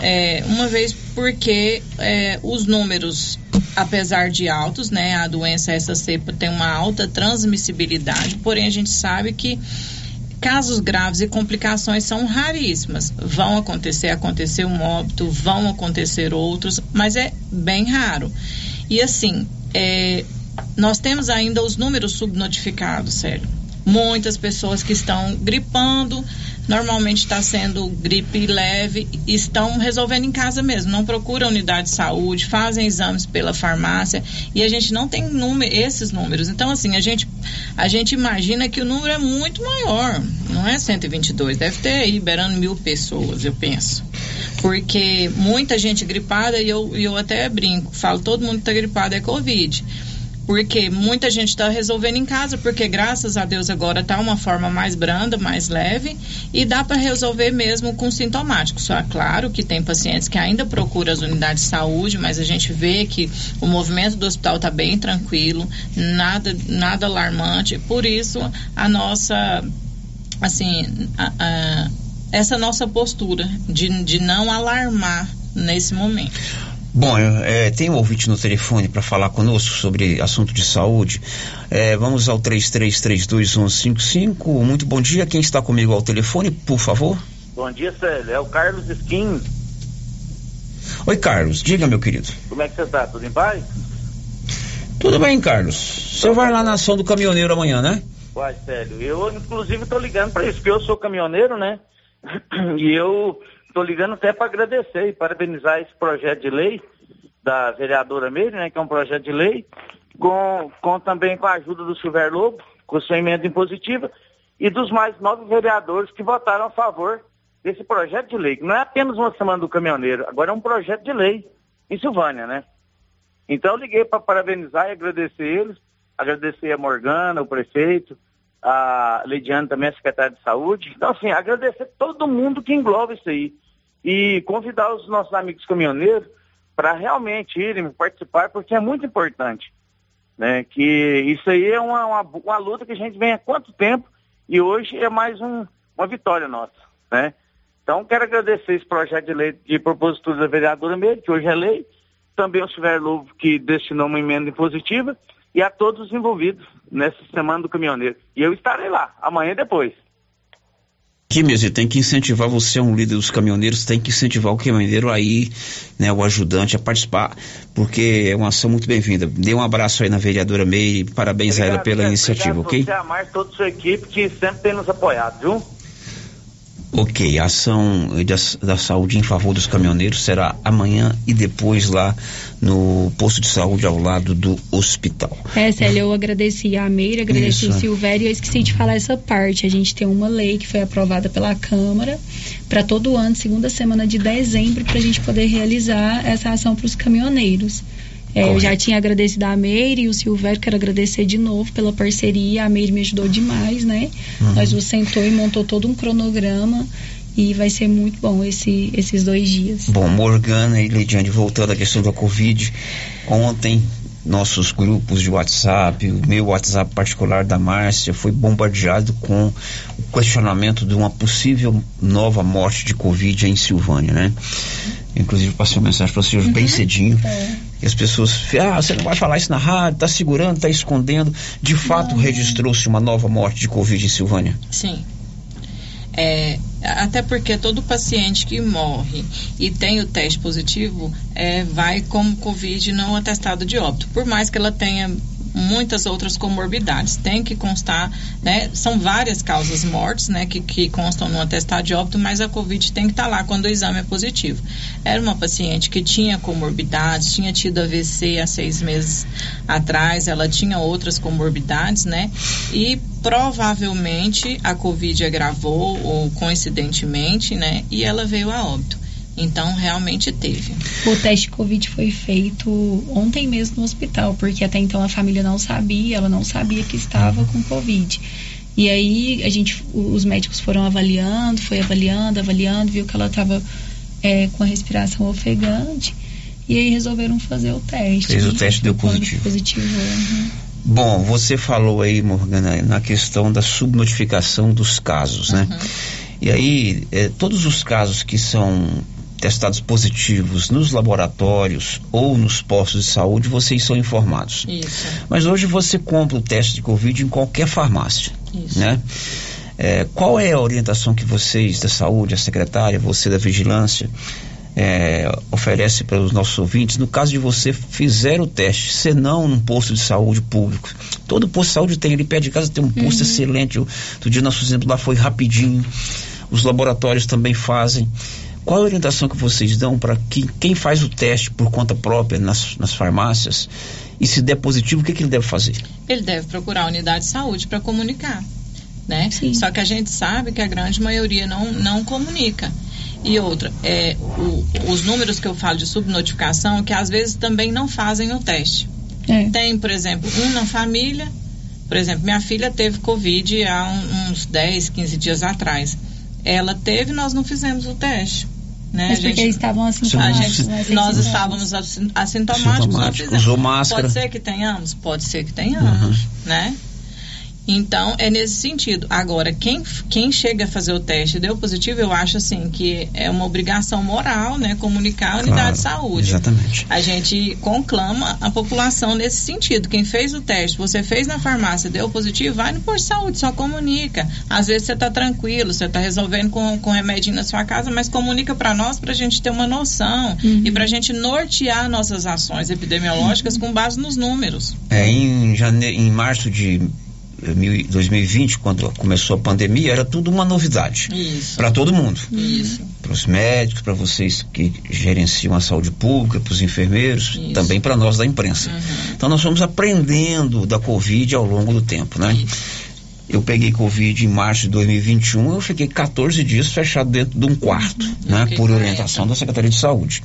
é, uma vez porque é, os números apesar de altos, né, a doença essa cepa tem uma alta transmissibilidade, porém a gente sabe que casos graves e complicações são raríssimas. Vão acontecer, acontecer um óbito, vão acontecer outros, mas é bem raro. E assim, é, nós temos ainda os números subnotificados, sério. Muitas pessoas que estão gripando, normalmente está sendo gripe leve, estão resolvendo em casa mesmo, não procuram unidade de saúde, fazem exames pela farmácia e a gente não tem número, esses números. Então, assim, a gente, a gente imagina que o número é muito maior, não é 122, deve ter aí beirando mil pessoas, eu penso. Porque muita gente gripada e eu, eu até brinco, falo, todo mundo está gripado é Covid porque muita gente está resolvendo em casa, porque graças a Deus agora está uma forma mais branda, mais leve, e dá para resolver mesmo com sintomáticos. Só é claro que tem pacientes que ainda procuram as unidades de saúde, mas a gente vê que o movimento do hospital está bem tranquilo, nada, nada alarmante. Por isso, a nossa, assim, a, a, essa nossa postura de, de não alarmar nesse momento. Bom, é, tem um ouvinte no telefone para falar conosco sobre assunto de saúde. É, vamos ao 33321155. Muito bom dia. Quem está comigo ao telefone, por favor? Bom dia, Célio. É o Carlos Skin. Oi, Carlos. Diga, meu querido. Como é que você está? Tudo em paz? Tudo bem, Carlos. Você vai lá na ação do caminhoneiro amanhã, né? Uai, Célio. Eu, inclusive, estou ligando para isso, porque eu sou caminhoneiro, né? E eu estou ligando até para agradecer e parabenizar esse projeto de lei da vereadora Meire, né, que é um projeto de lei, com, com também com a ajuda do Silver Lobo, com sua emenda impositiva, e dos mais nove vereadores que votaram a favor desse projeto de lei, que não é apenas uma semana do caminhoneiro, agora é um projeto de lei em Silvânia, né? Então eu liguei para parabenizar e agradecer eles, agradecer a Morgana, o prefeito, a Leidiane também, a secretária de saúde. Então, assim, agradecer todo mundo que engloba isso aí e convidar os nossos amigos caminhoneiros para realmente irem participar, porque é muito importante. Né? Que isso aí é uma, uma, uma, luta que a gente vem há quanto tempo e hoje é mais um, uma vitória nossa. Né? Então, quero agradecer esse projeto de lei de propositura da vereadora Meire, que hoje é lei, também o Silvério Lobo, que destinou uma emenda impositiva, e a todos os envolvidos nessa Semana do Caminhoneiro. E eu estarei lá, amanhã depois. Que mesmo, tem que incentivar você, um líder dos caminhoneiros, tem que incentivar o caminhoneiro aí, né, o ajudante a participar, porque é uma ação muito bem-vinda. Dê um abraço aí na vereadora Meire, parabéns obrigado, a ela pela iniciativa, ok? Obrigado a mais toda a sua equipe que sempre tem nos apoiado, viu? Ok, a ação da, da saúde em favor dos caminhoneiros será amanhã e depois lá no posto de saúde ao lado do hospital. É, Célia, eu agradeci a Meira, agradeci Isso. o Silvério e eu esqueci de falar essa parte. A gente tem uma lei que foi aprovada pela Câmara para todo ano, segunda semana de dezembro, para a gente poder realizar essa ação para os caminhoneiros. É, eu já tinha agradecido a Meire e o Silvério, quero agradecer de novo pela parceria. A Meire me ajudou demais, né? Uhum. Nós nos sentou e montou todo um cronograma e vai ser muito bom esse, esses dois dias. Bom, Morgana e Lidiane, voltando à questão da Covid, ontem nossos grupos de WhatsApp, o meu WhatsApp particular da Márcia foi bombardeado com o questionamento de uma possível nova morte de Covid em Silvânia, né? Inclusive passei uma mensagem para o senhor Uhum. bem cedinho. É. E as pessoas, ah, você não vai falar isso na rádio, tá segurando, tá escondendo. De fato, registrou-se uma nova morte de Covid em Silvânia. Sim. É, até porque todo paciente que morre e tem o teste positivo é, vai como Covid não atestado de óbito, por mais que ela tenha muitas outras comorbidades. Tem que constar, né? São várias causas mortes, né? Que, que constam no atestado de óbito, mas a Covid tem que estar lá quando o exame é positivo. Era uma paciente que tinha comorbidades, tinha tido AVC há seis meses atrás, ela tinha outras comorbidades, né? E provavelmente a Covid agravou, ou coincidentemente, né? E ela veio a óbito. Então, realmente teve. O teste Covid foi feito ontem mesmo no hospital, porque até então a família não sabia, ela não sabia que estava com Covid. E aí a gente, os médicos foram avaliando, foi avaliando, avaliando, viu que ela estava é, com a respiração ofegante. E aí resolveram fazer o teste. Fez o teste, deu positivo. Positivo. uhum. Bom, você falou aí, Morgana, na questão da subnotificação dos casos, né? E aí, eh, todos os casos que são testados positivos nos laboratórios ou nos postos de saúde, vocês são informados. Isso. Mas hoje você compra o teste de Covid em qualquer farmácia, Isso. né? Eh, qual é a orientação que vocês da saúde, a secretária, você da vigilância, eh, oferece para os nossos ouvintes no caso de você fizer o teste, se não num posto de saúde público. Todo posto de saúde tem ali perto de casa, tem um posto Uhum. excelente. O- Outro dia nosso exemplo lá foi rapidinho. Os laboratórios também fazem. Qual a orientação que vocês dão para que quem faz o teste por conta própria nas, nas farmácias e se der positivo, o que, que ele deve fazer? ele deve procurar a unidade de saúde para comunicar, né? Só que a gente sabe que a grande maioria não, não comunica. E outra, é, o- os números que eu falo de subnotificação, que às vezes também não fazem o teste. Tem, por exemplo, um na família, por exemplo, minha filha teve Covid há um- uns 10, 15 dias atrás. Ela teve, nós não fizemos o teste. Né? Mas A porque gente- estavam a assintomáticos, gente- né? Nós sintomas. estávamos assin- assintomáticos, não Assintomático, fizemos. usou máscara. Pode ser que tenhamos? Pode ser que tenhamos, né? Então, é nesse sentido. Agora, quem, quem chega a fazer o teste e deu positivo, eu acho assim que é uma obrigação moral, né? Comunicar a unidade de saúde. Exatamente. A gente conclama a população nesse sentido. Quem fez o teste, você fez na farmácia, deu positivo, vai no posto de saúde, só comunica. Às vezes você está tranquilo, você está resolvendo com, com remedinho na sua casa, mas comunica para nós para a gente ter uma noção e para a gente nortear nossas ações epidemiológicas com base nos números. É, em, jane... em março de 2020, quando começou a pandemia, era tudo uma novidade. Isso. Para todo mundo. Isso. Para os médicos, para vocês que gerenciam a saúde pública, para os enfermeiros, também para nós da imprensa. Então nós fomos aprendendo da Covid ao longo do tempo, né? Eu peguei Covid em março de 2021, eu fiquei 14 dias fechado dentro de um quarto, né? Por orientação da Secretaria de Saúde.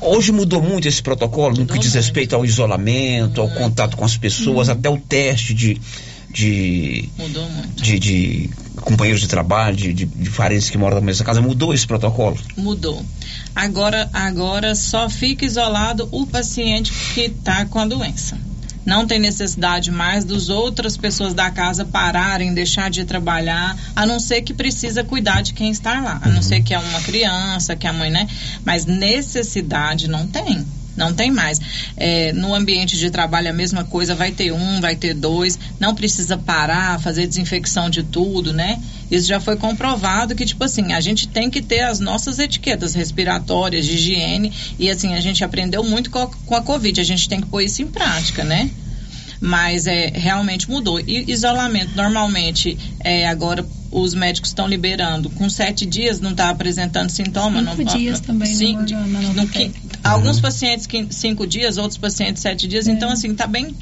Hoje mudou muito esse protocolo no que diz respeito ao isolamento, ao contato com as pessoas, até o teste de, de, Mudou muito. de, de companheiros de trabalho, de, de, de parentes que moram na mesma casa. Mudou esse protocolo? Mudou. Agora, agora só fica isolado o paciente que está com a doença. Não tem necessidade mais dos outras pessoas da casa pararem, deixar de trabalhar, a não ser que precisa cuidar de quem está lá. A não ser que é uma criança, que a mãe, né? Mas necessidade não tem. Não tem mais. É, no ambiente de trabalho a mesma coisa, vai ter um, vai ter dois, não precisa parar, fazer desinfecção de tudo, né? Isso já foi comprovado que, tipo assim, a gente tem que ter as nossas etiquetas respiratórias, de higiene, e assim, a gente aprendeu muito com a, com a Covid, a gente tem que pôr isso em prática, né? Mas é, realmente mudou. E isolamento, normalmente, é, agora os médicos estão liberando com sete dias não está apresentando sintoma. Cinco não, dias também, cinco, né, Morgana, no que- Alguns pacientes cinco dias, outros pacientes sete dias. Então, assim, tá bem.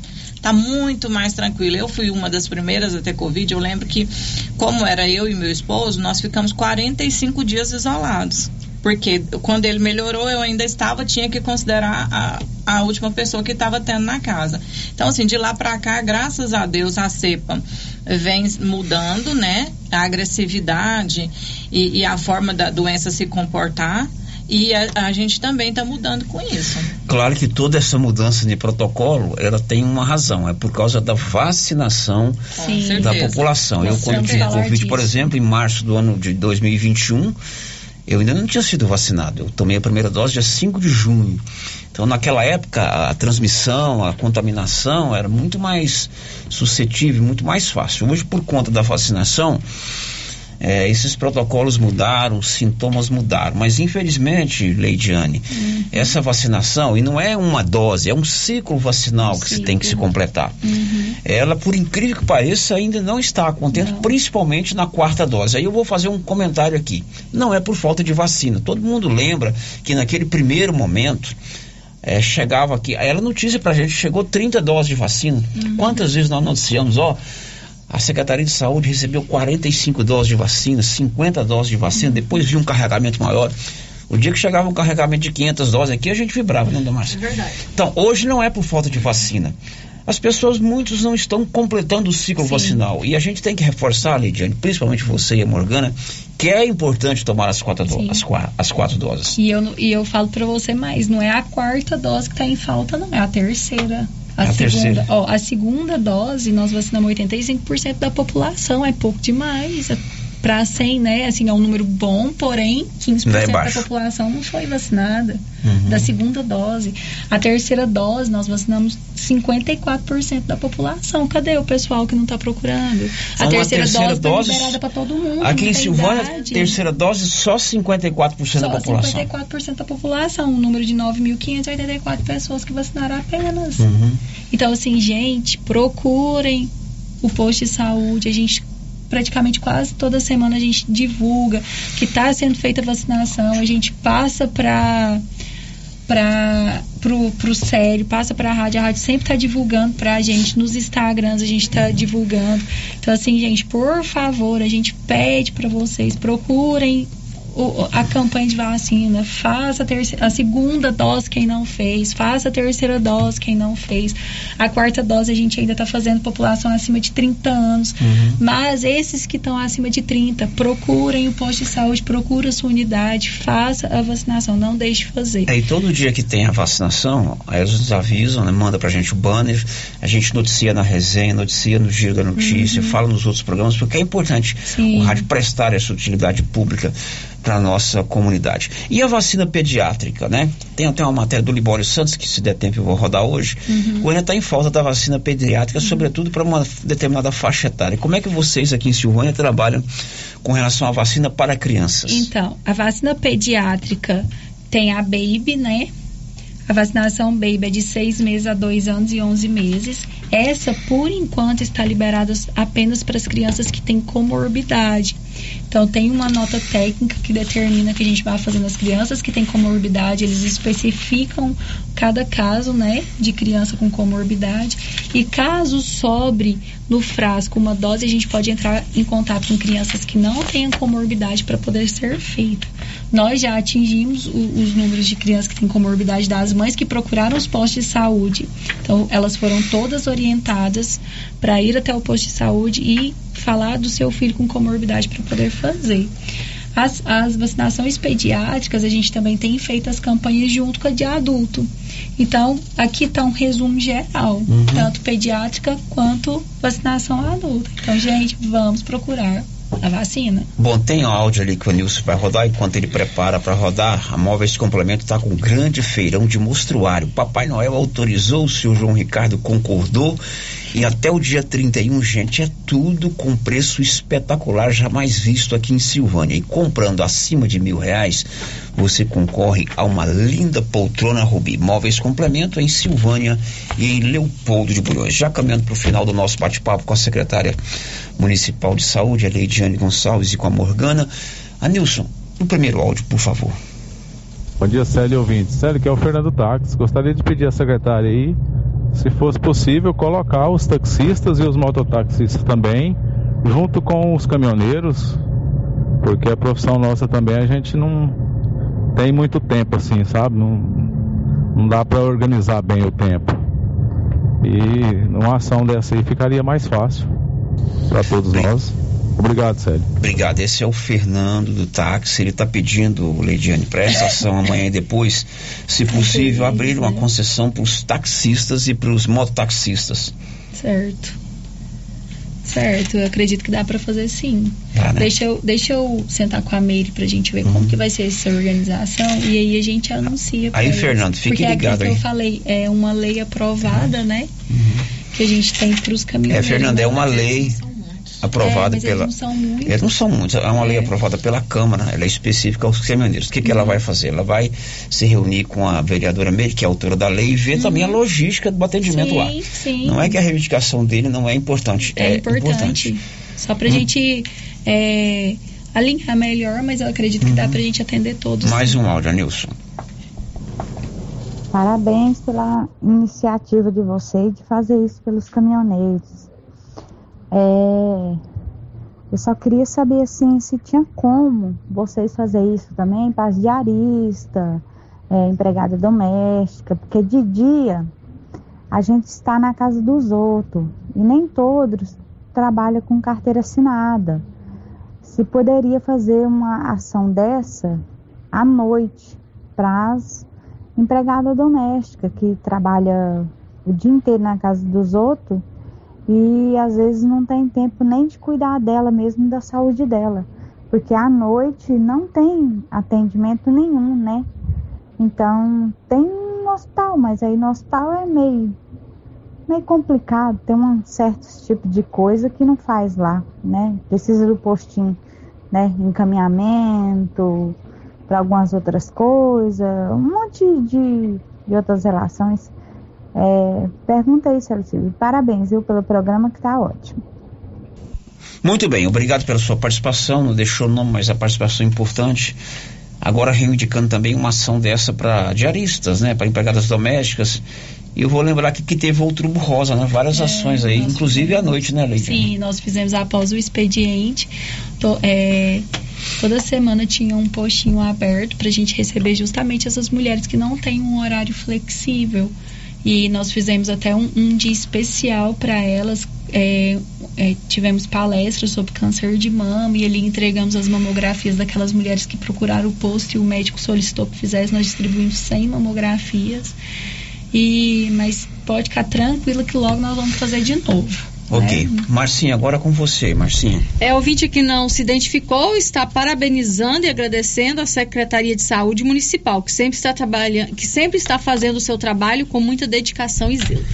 Tá muito mais tranquilo. Eu fui uma das primeiras a ter Covid. Eu lembro que, como era eu e meu esposo, nós ficamos 45 dias isolados. Porque quando ele melhorou, eu ainda estava, tinha que considerar a, a última pessoa que estava tendo na casa. Então, assim, de lá para cá, graças a Deus, a cepa vem mudando, né? A agressividade e, e a forma da doença se comportar. E a, a gente também está mudando com isso. Claro que toda essa mudança de protocolo, ela tem uma razão, é por causa da vacinação Sim. da população. Eu quando tive Covid, por exemplo, em março do ano de 2021, eu ainda não tinha sido vacinado. Eu tomei a primeira dose dia 5 de junho. Então, naquela época, a transmissão, a contaminação era muito mais suscetível, muito mais fácil. Hoje, por conta da vacinação, é, esses protocolos mudaram, os sintomas mudaram. Mas, infelizmente, Leidiane, essa vacinação, e não é uma dose, é um ciclo vacinal que se tem que se completar. Ela, por incrível que pareça, ainda não está acontecendo, principalmente na quarta dose. Aí eu vou fazer um comentário aqui. Não é por falta de vacina. Todo mundo lembra que naquele primeiro momento. é, chegava aqui, ela notícia pra gente, chegou 30 doses de vacina. Quantas vezes nós noticiamos, ó, a Secretaria de Saúde recebeu 45 doses de vacina, 50 doses de vacina, depois viu um carregamento maior. O dia que chegava um carregamento de 500 doses aqui, a gente vibrava, né, Márcia? verdade. Então, hoje não é por falta de vacina. As pessoas, muitos não estão completando o ciclo vacinal. E a gente tem que reforçar, Lidiane, principalmente você e a Morgana, que é importante tomar as quatro, do- as, as quatro doses. E eu, e eu falo pra você mais, não é a quarta dose que tá em falta, não, é a terceira. A, a segunda, terceira. ó, a segunda dose, nós vacinamos 85% da população, é pouco demais. É pra 100, né? Assim, é um número bom, porém, 15% Ainda é da população não foi vacinada Uhum. da segunda dose. A terceira dose, nós vacinamos 54% da população. Cadê o pessoal que não tá procurando? Então, a a terceira, terceira dose, tá dose- liberada pra todo mundo. Aqui em Silvânia, idade. terceira dose, só 54% da Só população. 54% da população, um número de 9.584 pessoas que vacinaram apenas. Uhum. Então, assim, gente, procurem o posto de saúde. A gente praticamente quase toda semana a gente divulga que está sendo feita a vacinação. A gente passa para para pro, pro sério, passa para a rádio, a rádio sempre está divulgando para a gente nos Instagrams, a gente está divulgando. Então assim, gente, por favor, a gente pede para vocês procurem o- a campanha de vacina, faça a, terceira, a segunda dose quem não fez, faça a terceira dose quem não fez. A quarta dose a gente ainda está fazendo população acima de 30 anos. Mas esses que estão acima de 30, procurem o posto de saúde, procure a sua unidade, faça a vacinação, não deixe de fazer. É, e todo dia que tem a vacinação, aí eles nos avisam, né, manda pra gente o banner, a gente noticia na resenha, noticia no giro da notícia, Uhum. fala nos outros programas, porque é importante Sim. o rádio prestar essa utilidade pública para nossa comunidade. E a vacina pediátrica, né? Tem até uma matéria do Libório Santos, que se der tempo eu vou rodar hoje. Uhum. O ainda está em falta da vacina pediátrica, sobretudo para uma determinada faixa etária. Como é que vocês aqui em Silvânia trabalham com relação à vacina para crianças? Então, a vacina pediátrica tem a Baby, né? A vacinação Baby é de 6 meses a 2 anos e 11 meses. Essa, por enquanto, está liberada apenas para as crianças que têm comorbidade. Então, tem uma nota técnica que determina que a gente vai fazer nas crianças que têm comorbidade. Eles especificam cada caso, né, de criança com comorbidade. E caso sobre no frasco uma dose, a gente pode entrar em contato com crianças que não tenham comorbidade para poder ser feito. Nós já atingimos o- os números de crianças que têm comorbidade das mães que procuraram os postos de saúde. Então, elas foram todas orientadas para ir até o posto de saúde e falar do seu filho com comorbidade para poder fazer. As, as vacinações pediátricas, a gente também tem feito as campanhas junto com a de adulto. Então, aqui está um resumo geral, Uhum. tanto pediátrica quanto vacinação adulta. Então, gente, vamos procurar a vacina. Bom, tem o áudio ali que o Nilson vai rodar. Enquanto ele prepara para rodar, a Móveis Complemento está com um grande feirão de mostruário. Papai Noel autorizou, o senhor João Ricardo concordou E até o dia 31, gente, é tudo com preço espetacular, jamais visto aqui em Silvânia. E comprando acima de mil reais, você concorre a uma linda poltrona Rubi. Móveis complemento em Silvânia e em Leopoldo de Bulhões. Já caminhando para o final do nosso bate-papo com a secretária municipal de saúde, a Leidiane Gonçalves, e com a Morgana. Anilson, o primeiro áudio, por favor. Bom dia, Célio ouvinte. Célio, que é o Fernando Táxi. Gostaria de pedir à secretária aí, se fosse possível, colocar os taxistas e os mototaxistas também, junto com os caminhoneiros, porque a profissão nossa também a gente não tem muito tempo assim, sabe? Não, não dá para organizar bem o tempo. E numa ação dessa aí ficaria mais fácil para todos nós. Obrigado, Célio. Obrigado. Esse é o Fernando do táxi. Ele está pedindo, Leidiane, para a estação amanhã e depois, se possível, abrir uma concessão para os taxistas e para os mototaxistas. Certo. Certo, eu acredito que dá para fazer sim. Tá, né? deixa, eu, deixa eu sentar com a Meire pra gente ver como que vai ser essa organização e aí a gente anuncia. Aí, eles. Fernando, fique Porque é ligado aquilo aí. que eu falei, é uma lei aprovada, né? Que a gente tem pros É, caminhoneiros. Fernando, é uma lei aprovada É, mas eles pela. não são muitos. Eles não são muitos. É uma lei aprovada pela Câmara, ela é específica aos caminhoneiros. O que, que ela vai fazer? Ela vai se reunir com a vereadora Meire, que é a autora da lei, e ver também a logística do atendimento Sim, lá. sim. Não é que a reivindicação dele não é importante. É, É, importante. Só pra Hum. gente é, alinhar melhor, mas eu acredito que dá pra gente atender todos. Mais um áudio, Nilson. Parabéns pela iniciativa de vocês de fazer isso pelos caminhoneiros. É, eu só queria saber assim se tinha como vocês fazer isso também para as diaristas, é, empregada doméstica, porque de dia a gente está na casa dos outros e nem todos trabalham com carteira assinada. Se poderia fazer uma ação dessa à noite para as empregada doméstica que trabalha o dia inteiro na casa dos outros e às vezes não tem tempo nem de cuidar dela mesmo da saúde dela, porque à noite não tem atendimento nenhum, né? Então tem um hospital, mas aí no hospital é meio meio complicado, tem um certo tipo de coisa que não faz lá, né? Precisa do postinho, né? Encaminhamento, para algumas outras coisas, um monte de, de outras relações. É, pergunta aí, Silvio. Parabéns, viu, pelo programa que está ótimo. Muito bem, obrigado pela sua participação. Não deixou o nome, mas a participação é importante. Agora reivindicando também uma ação dessa para diaristas, né? Para empregadas domésticas. E eu vou lembrar aqui que teve outubro rosa, né? Várias ações aí, inclusive à noite, né, Leidiane? Sim, nós fizemos após o expediente. To- é, toda semana tinha um postinho aberto para a gente receber justamente essas mulheres que não têm um horário flexível. E nós fizemos até um, um dia especial para elas. é, é, tivemos palestras sobre câncer de mama e ali entregamos as mamografias daquelas mulheres que procuraram o posto e o médico solicitou que fizesse. Nós distribuímos 100 mamografias. E, mas pode ficar tranquila que logo nós vamos fazer de novo. Ok. Marcinha, agora com você, Marcinha. É, ouvinte que não se identificou está parabenizando e agradecendo a Secretaria de Saúde Municipal, que sempre está trabalhando, que sempre está fazendo o seu trabalho com muita dedicação e zelo.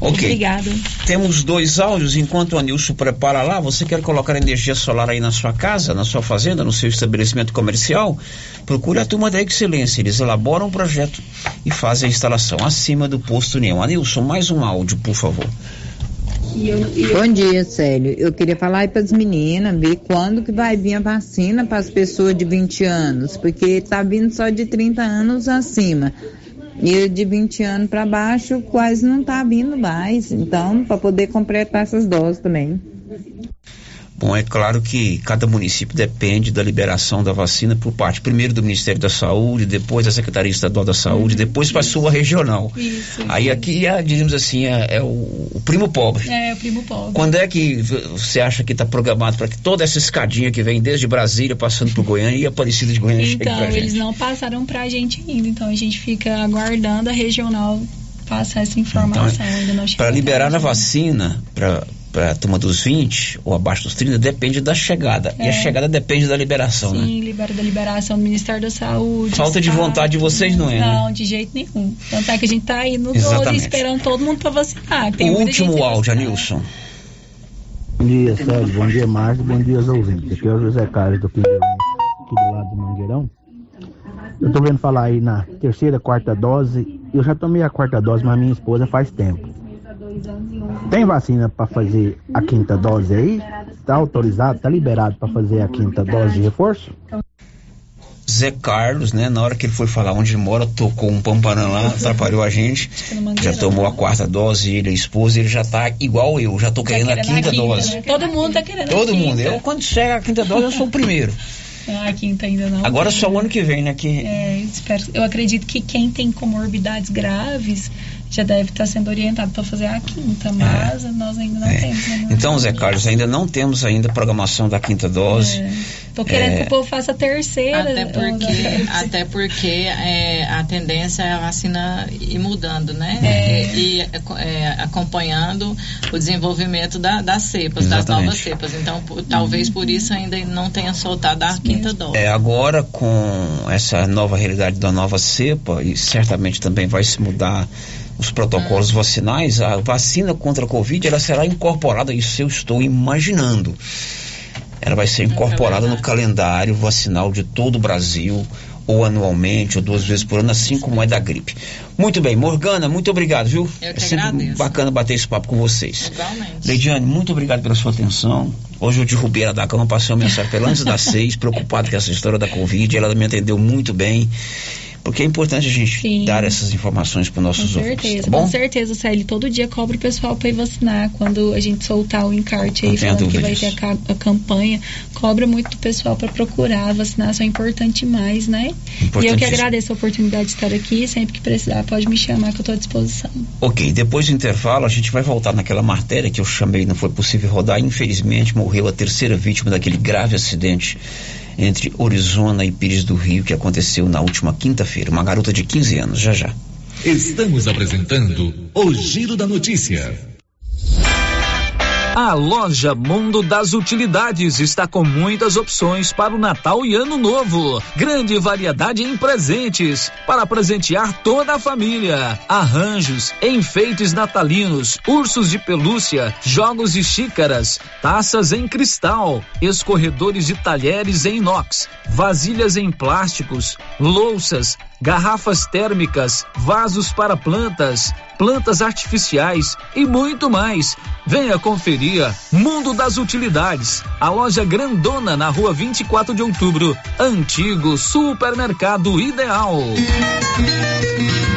Ok. Obrigada. Temos dois áudios. Enquanto o Anilson prepara lá, você quer colocar energia solar aí na sua casa, na sua fazenda, no seu estabelecimento comercial? Procure a turma da Excelência. Eles elaboram o projeto e fazem a instalação acima do posto União. Anilson, mais um áudio, por favor. Bom dia, Célio. Eu queria falar aí para as meninas, ver quando que vai vir a vacina para as pessoas de 20 anos, porque tá vindo só de 30 anos acima. E de 20 anos para baixo quase não tá vindo mais. Então, para poder completar essas doses também. Bom, é claro que cada município depende da liberação da vacina por parte, primeiro do Ministério da Saúde, depois da Secretaria Estadual da Saúde, depois para a sua regional. Isso. Aí aqui, é, diríamos assim, é, é o, o primo pobre. É, o primo pobre. Quando é que você acha que está programado para que toda essa escadinha que vem desde Brasília, passando por Goiânia e Aparecida de Goiânia chegue Então, eles não passaram pra gente ainda, então a gente fica aguardando a regional passar essa informação. chegou. Para liberar a vacina para para a turma dos 20 ou abaixo dos 30 depende da chegada. É. E a é. chegada depende da liberação, Sim, né? Sim, libera da liberação do Ministério da Saúde. Falta de vontade de vocês não é, Não, né? de jeito nenhum. Tanto é que a gente tá aí no 12 esperando todo mundo para vacinar. o último áudio, Anilson. Bom dia, Sérgio. Bom dia, Márcio. Bom dia, aos ouvintes. Aqui é o José Carlos do Pinheirão, aqui do lado do Mangueirão. Eu tô vendo falar aí na terceira, quarta dose. Eu já tomei a quarta dose, mas minha esposa faz tempo. Tem vacina para fazer a quinta dose aí? Está autorizado, está liberado para fazer a quinta dose de reforço? Zé Carlos, né? Na hora que ele foi falar onde ele mora, tocou um pamparã lá, atrapalhou a gente. Já tomou a quarta dose, ele, a esposa, ele já tá igual eu, já tô querendo, querendo a quinta, quinta dose. Né? Todo mundo tá querendo Todo mundo. Eu, quando chega a quinta dose, eu sou o primeiro. Ah, a quinta ainda não. Agora só o ano que vem, né? Que... É, espero, eu acredito que quem tem comorbidades graves já deve estar sendo orientado para fazer a quinta, mas é. nós ainda não é. temos. Né? Então, Zé Carlos, ainda não temos ainda programação da quinta dose. É. Tô querendo é. que o povo faça a terceira. Até porque, até porque é, a tendência é a vacina ir mudando, né? É. E, é, acompanhando o desenvolvimento da, das cepas, Exatamente. das novas cepas. Então, por, talvez por isso ainda não tenha soltado a quinta dose. É, agora com essa nova realidade da nova cepa, e certamente também vai se mudar os protocolos ah. vacinais, a vacina contra a Covid ela será incorporada, isso eu estou imaginando. Ela vai ser incorporada no calendário vacinal de todo o Brasil, ou anualmente, ou duas vezes por ano, assim como é da gripe. Muito bem, Morgana, muito obrigado, viu? Eu é sempre agradeço. bacana bater esse papo com vocês. Igualmente. Leidiane, muito obrigado pela sua atenção. Hoje eu derrubei ela da cama, passei uma mensagem pela antes das seis, preocupado com essa história da Covid. Ela me atendeu muito bem. Porque é importante a gente Sim. dar essas informações para os nossos com ouvintes. Certeza, tá com certeza, Célio. Todo dia cobra o pessoal para ir vacinar. Quando a gente soltar o encarte aí, falando que vai disso. ter a, a, campanha, cobra muito do pessoal para procurar. Vacinação é importante demais, né? E eu que agradeço a oportunidade de estar aqui. Sempre que precisar, pode me chamar que eu estou à disposição. Ok, depois do intervalo, a gente vai voltar naquela matéria que eu chamei, não foi possível rodar. Infelizmente, morreu a terceira vítima daquele grave acidente entre Orizona e Pires do Rio que aconteceu na última quinta-feira. Uma garota de 15 anos, já já. Estamos apresentando o Giro da Notícia. A loja Mundo das Utilidades está com muitas opções para o Natal e Ano Novo. Grande variedade em presentes para presentear toda a família. Arranjos, enfeites natalinos, ursos de pelúcia, jogos de xícaras, taças em cristal, escorredores de talheres em inox, vasilhas em plásticos, louças, garrafas térmicas, vasos para plantas, plantas artificiais e muito mais. Venha conferir Mundo das Utilidades, a loja grandona na rua 24 de outubro, antigo supermercado ideal.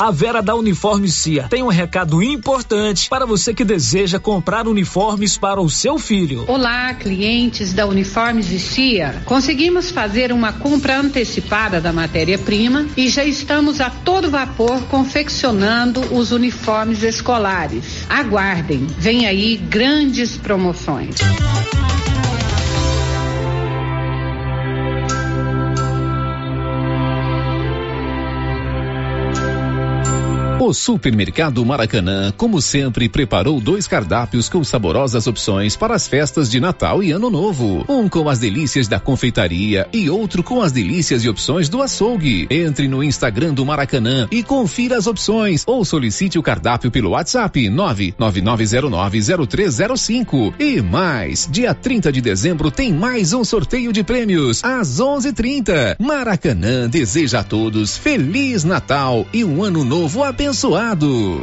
A Vera da Uniforme Cia tem um recado importante para você que deseja comprar uniformes para o seu filho. Olá, clientes da Uniformes Cia. Conseguimos fazer uma compra antecipada da matéria-prima e já estamos a todo vapor confeccionando os uniformes escolares. Aguardem, vem aí grandes promoções. O Supermercado Maracanã, como sempre, preparou dois cardápios com saborosas opções para as festas de Natal e Ano Novo. Um com as delícias da confeitaria e outro com as delícias e opções do açougue. Entre no Instagram do Maracanã e confira as opções ou solicite o cardápio pelo WhatsApp 999090305. E mais, dia 30 de dezembro tem mais um sorteio de prêmios às 11:30. Maracanã deseja a todos feliz Natal e um ano novo abençoado abençoado.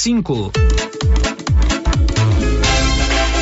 cinco.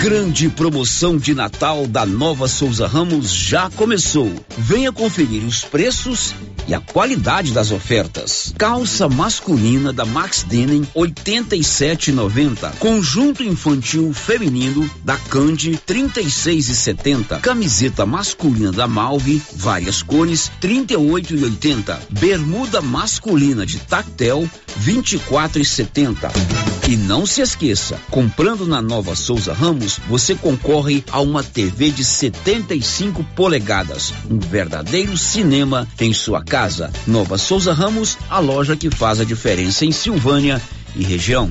Grande promoção de Natal da Nova Souza Ramos já começou. Venha conferir os preços e a qualidade das ofertas. Calça masculina da Max Denim 87,90. Conjunto infantil feminino da Candy 36,70. Camiseta masculina da Malve, várias cores 38,80. Bermuda masculina de Tactel 24,70. E não se esqueça, comprando na Nova Souza Ramos, você concorre a uma TV de 75 polegadas, um verdadeiro cinema em sua casa. Nova Souza Ramos, a loja que faz a diferença em Silvânia e região.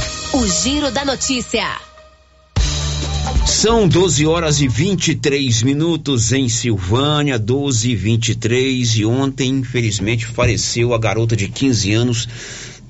O Giro da Notícia. São 12 horas e 23 minutos em Silvânia, 12 e 23 e ontem, infelizmente, faleceu a garota de 15 anos,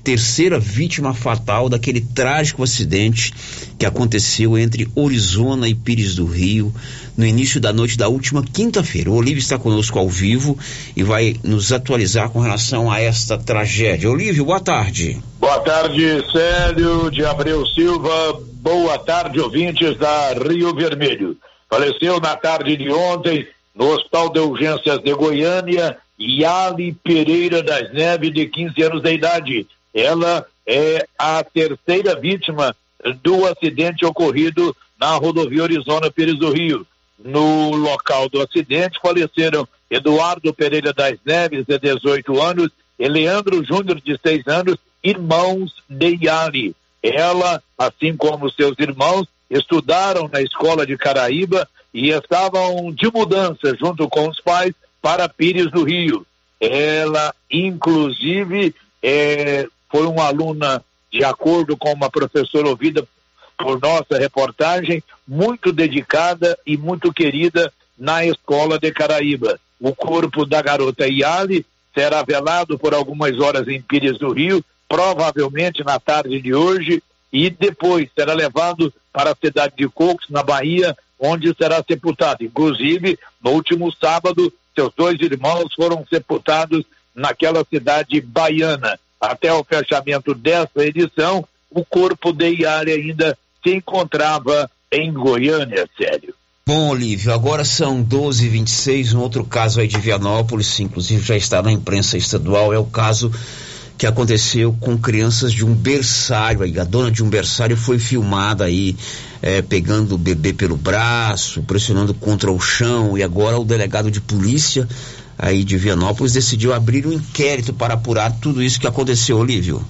terceira vítima fatal daquele trágico acidente que aconteceu entre Orizona e Pires do Rio no início da noite da última quinta-feira. O Olívio está conosco ao vivo e vai nos atualizar com relação a esta tragédia. Olívio, boa tarde. Boa tarde, Célio de Abreu Silva. Boa tarde, ouvintes da Rio Vermelho. Faleceu na tarde de ontem no Hospital de Urgências de Goiânia Yali Pereira das Neves, de 15 anos de idade. Ela é a terceira vítima do acidente ocorrido na rodovia Arizona Pires do Rio. No local do acidente faleceram Eduardo Pereira das Neves, de 18 anos, e Leandro Júnior, de 6 anos, irmãos de Yali. Ela, assim como seus irmãos, estudaram na escola de Caraíba e estavam de mudança junto com os pais para Pires do Rio. Ela, inclusive, é, foi uma aluna, de acordo com uma professora ouvida por nossa reportagem, muito dedicada e muito querida na escola de Caraíba. O corpo da garota Iali será velado por algumas horas em Pires do Rio, provavelmente na tarde de hoje, e depois será levado para a cidade de Cocos, na Bahia, onde será sepultado. Inclusive, no último sábado, seus dois irmãos foram sepultados naquela cidade baiana. Até o fechamento dessa edição, o corpo de Iari ainda se encontrava em Goiânia, sério. Bom, Olívio, agora são 12 h 26 um outro caso aí de Vianópolis, inclusive já está na imprensa estadual, é o caso que aconteceu com crianças de um berçário aí, a dona de um berçário foi filmada aí, é, pegando o bebê pelo braço, pressionando contra o chão, e agora o delegado de polícia aí de Vianópolis decidiu abrir um inquérito para apurar tudo isso que aconteceu, Olívio.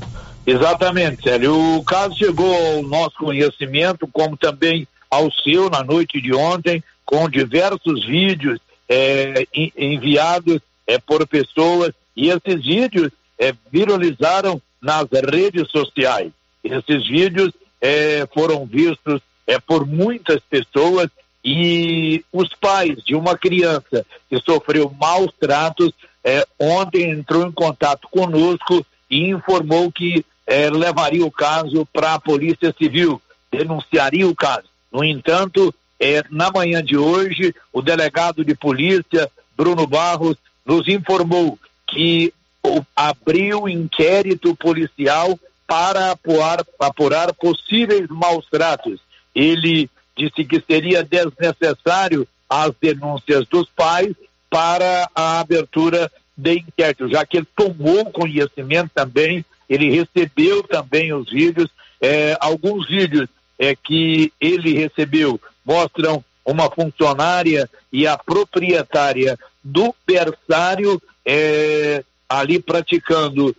Exatamente, Célio. O caso chegou ao nosso conhecimento, como também ao seu na noite de ontem, com diversos vídeos é, enviados é, por pessoas, e esses vídeos é, viralizaram nas redes sociais. Esses vídeos é, foram vistos é, por muitas pessoas e os pais de uma criança que sofreu maus tratos é, ontem entrou em contato conosco e informou que é, levaria o caso para a Polícia Civil, denunciaria o caso. No entanto, é, na manhã de hoje, o delegado de polícia, Bruno Barros, nos informou que o, abriu inquérito policial para apurar, apurar possíveis maus tratos. Ele disse que seria desnecessário as denúncias dos pais para a abertura de inquérito, já que ele tomou conhecimento também ele recebeu também os vídeos. É, alguns vídeos é, que ele recebeu mostram uma funcionária e a proprietária do berçário é, ali praticando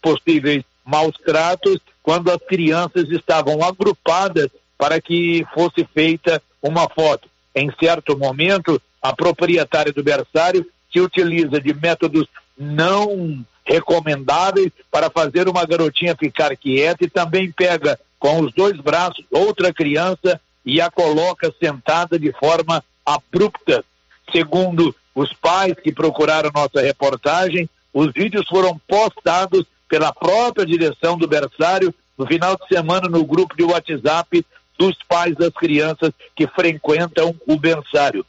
possíveis maus tratos quando as crianças estavam agrupadas para que fosse feita uma foto. Em certo momento, a proprietária do berçário se utiliza de métodos não recomendáveis para fazer uma garotinha ficar quieta e também pega com os dois braços outra criança e a coloca sentada de forma abrupta. Segundo os pais que procuraram nossa reportagem, os vídeos foram postados pela própria direção do berçário no final de semana no grupo de WhatsApp dos pais das crianças que frequentam o berçário.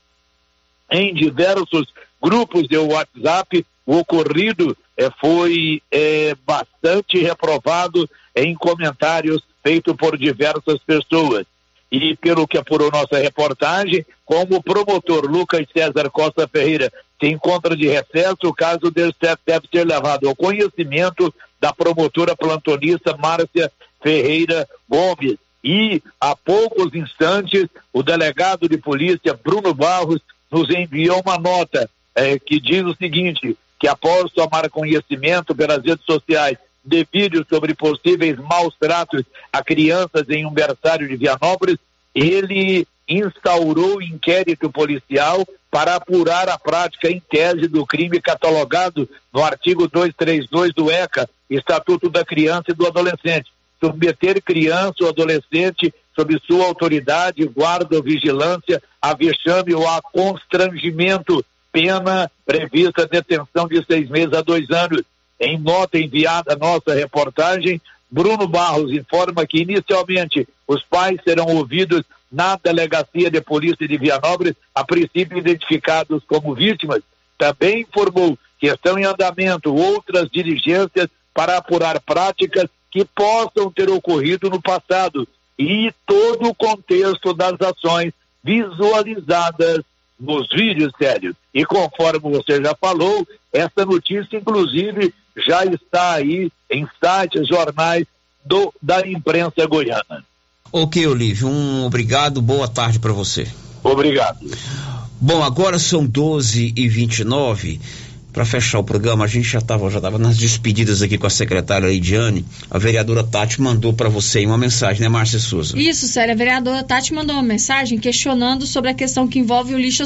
Em diversos grupos de WhatsApp, o ocorrido eh, foi eh, bastante reprovado em comentários feitos por diversas pessoas. E pelo que apurou nossa reportagem, como o promotor Lucas César Costa Ferreira se encontra de recesso, o caso deve ser levado ao conhecimento da promotora plantonista Márcia Ferreira Gomes. E há poucos instantes, o delegado de polícia Bruno Barros nos enviou uma nota eh, que diz o seguinte: que após tomar conhecimento pelas redes sociais de vídeos sobre possíveis maus tratos a crianças em um berçário de Vianópolis, ele instaurou inquérito policial para apurar a prática em tese do crime catalogado no artigo 232 do ECA, Estatuto da Criança e do Adolescente. Submeter criança ou adolescente sob sua autoridade, guarda ou vigilância, a vexame ou a constrangimento, pena prevista detenção de seis meses a dois anos. Em nota enviada à nossa reportagem, Bruno Barros informa que inicialmente os pais serão ouvidos na delegacia de polícia de Vianópolis, a princípio identificados como vítimas. Também informou que estão em andamento outras diligências para apurar práticas que possam ter ocorrido no passado e todo o contexto das ações visualizadas nos vídeos, Sérgio. E conforme você já falou, essa notícia, inclusive, já está aí em sites, jornais do, da imprensa goiana. Ok, Olívio, um obrigado, boa tarde para você. Obrigado. Bom, agora são 12 e 29 para fechar o programa, a gente já estava já tava nas despedidas aqui com a secretária Lidiane. A vereadora Tati mandou para você uma mensagem, né, Márcia Souza? Isso, sério. A vereadora Tati mandou uma mensagem questionando sobre a questão que envolve o lixo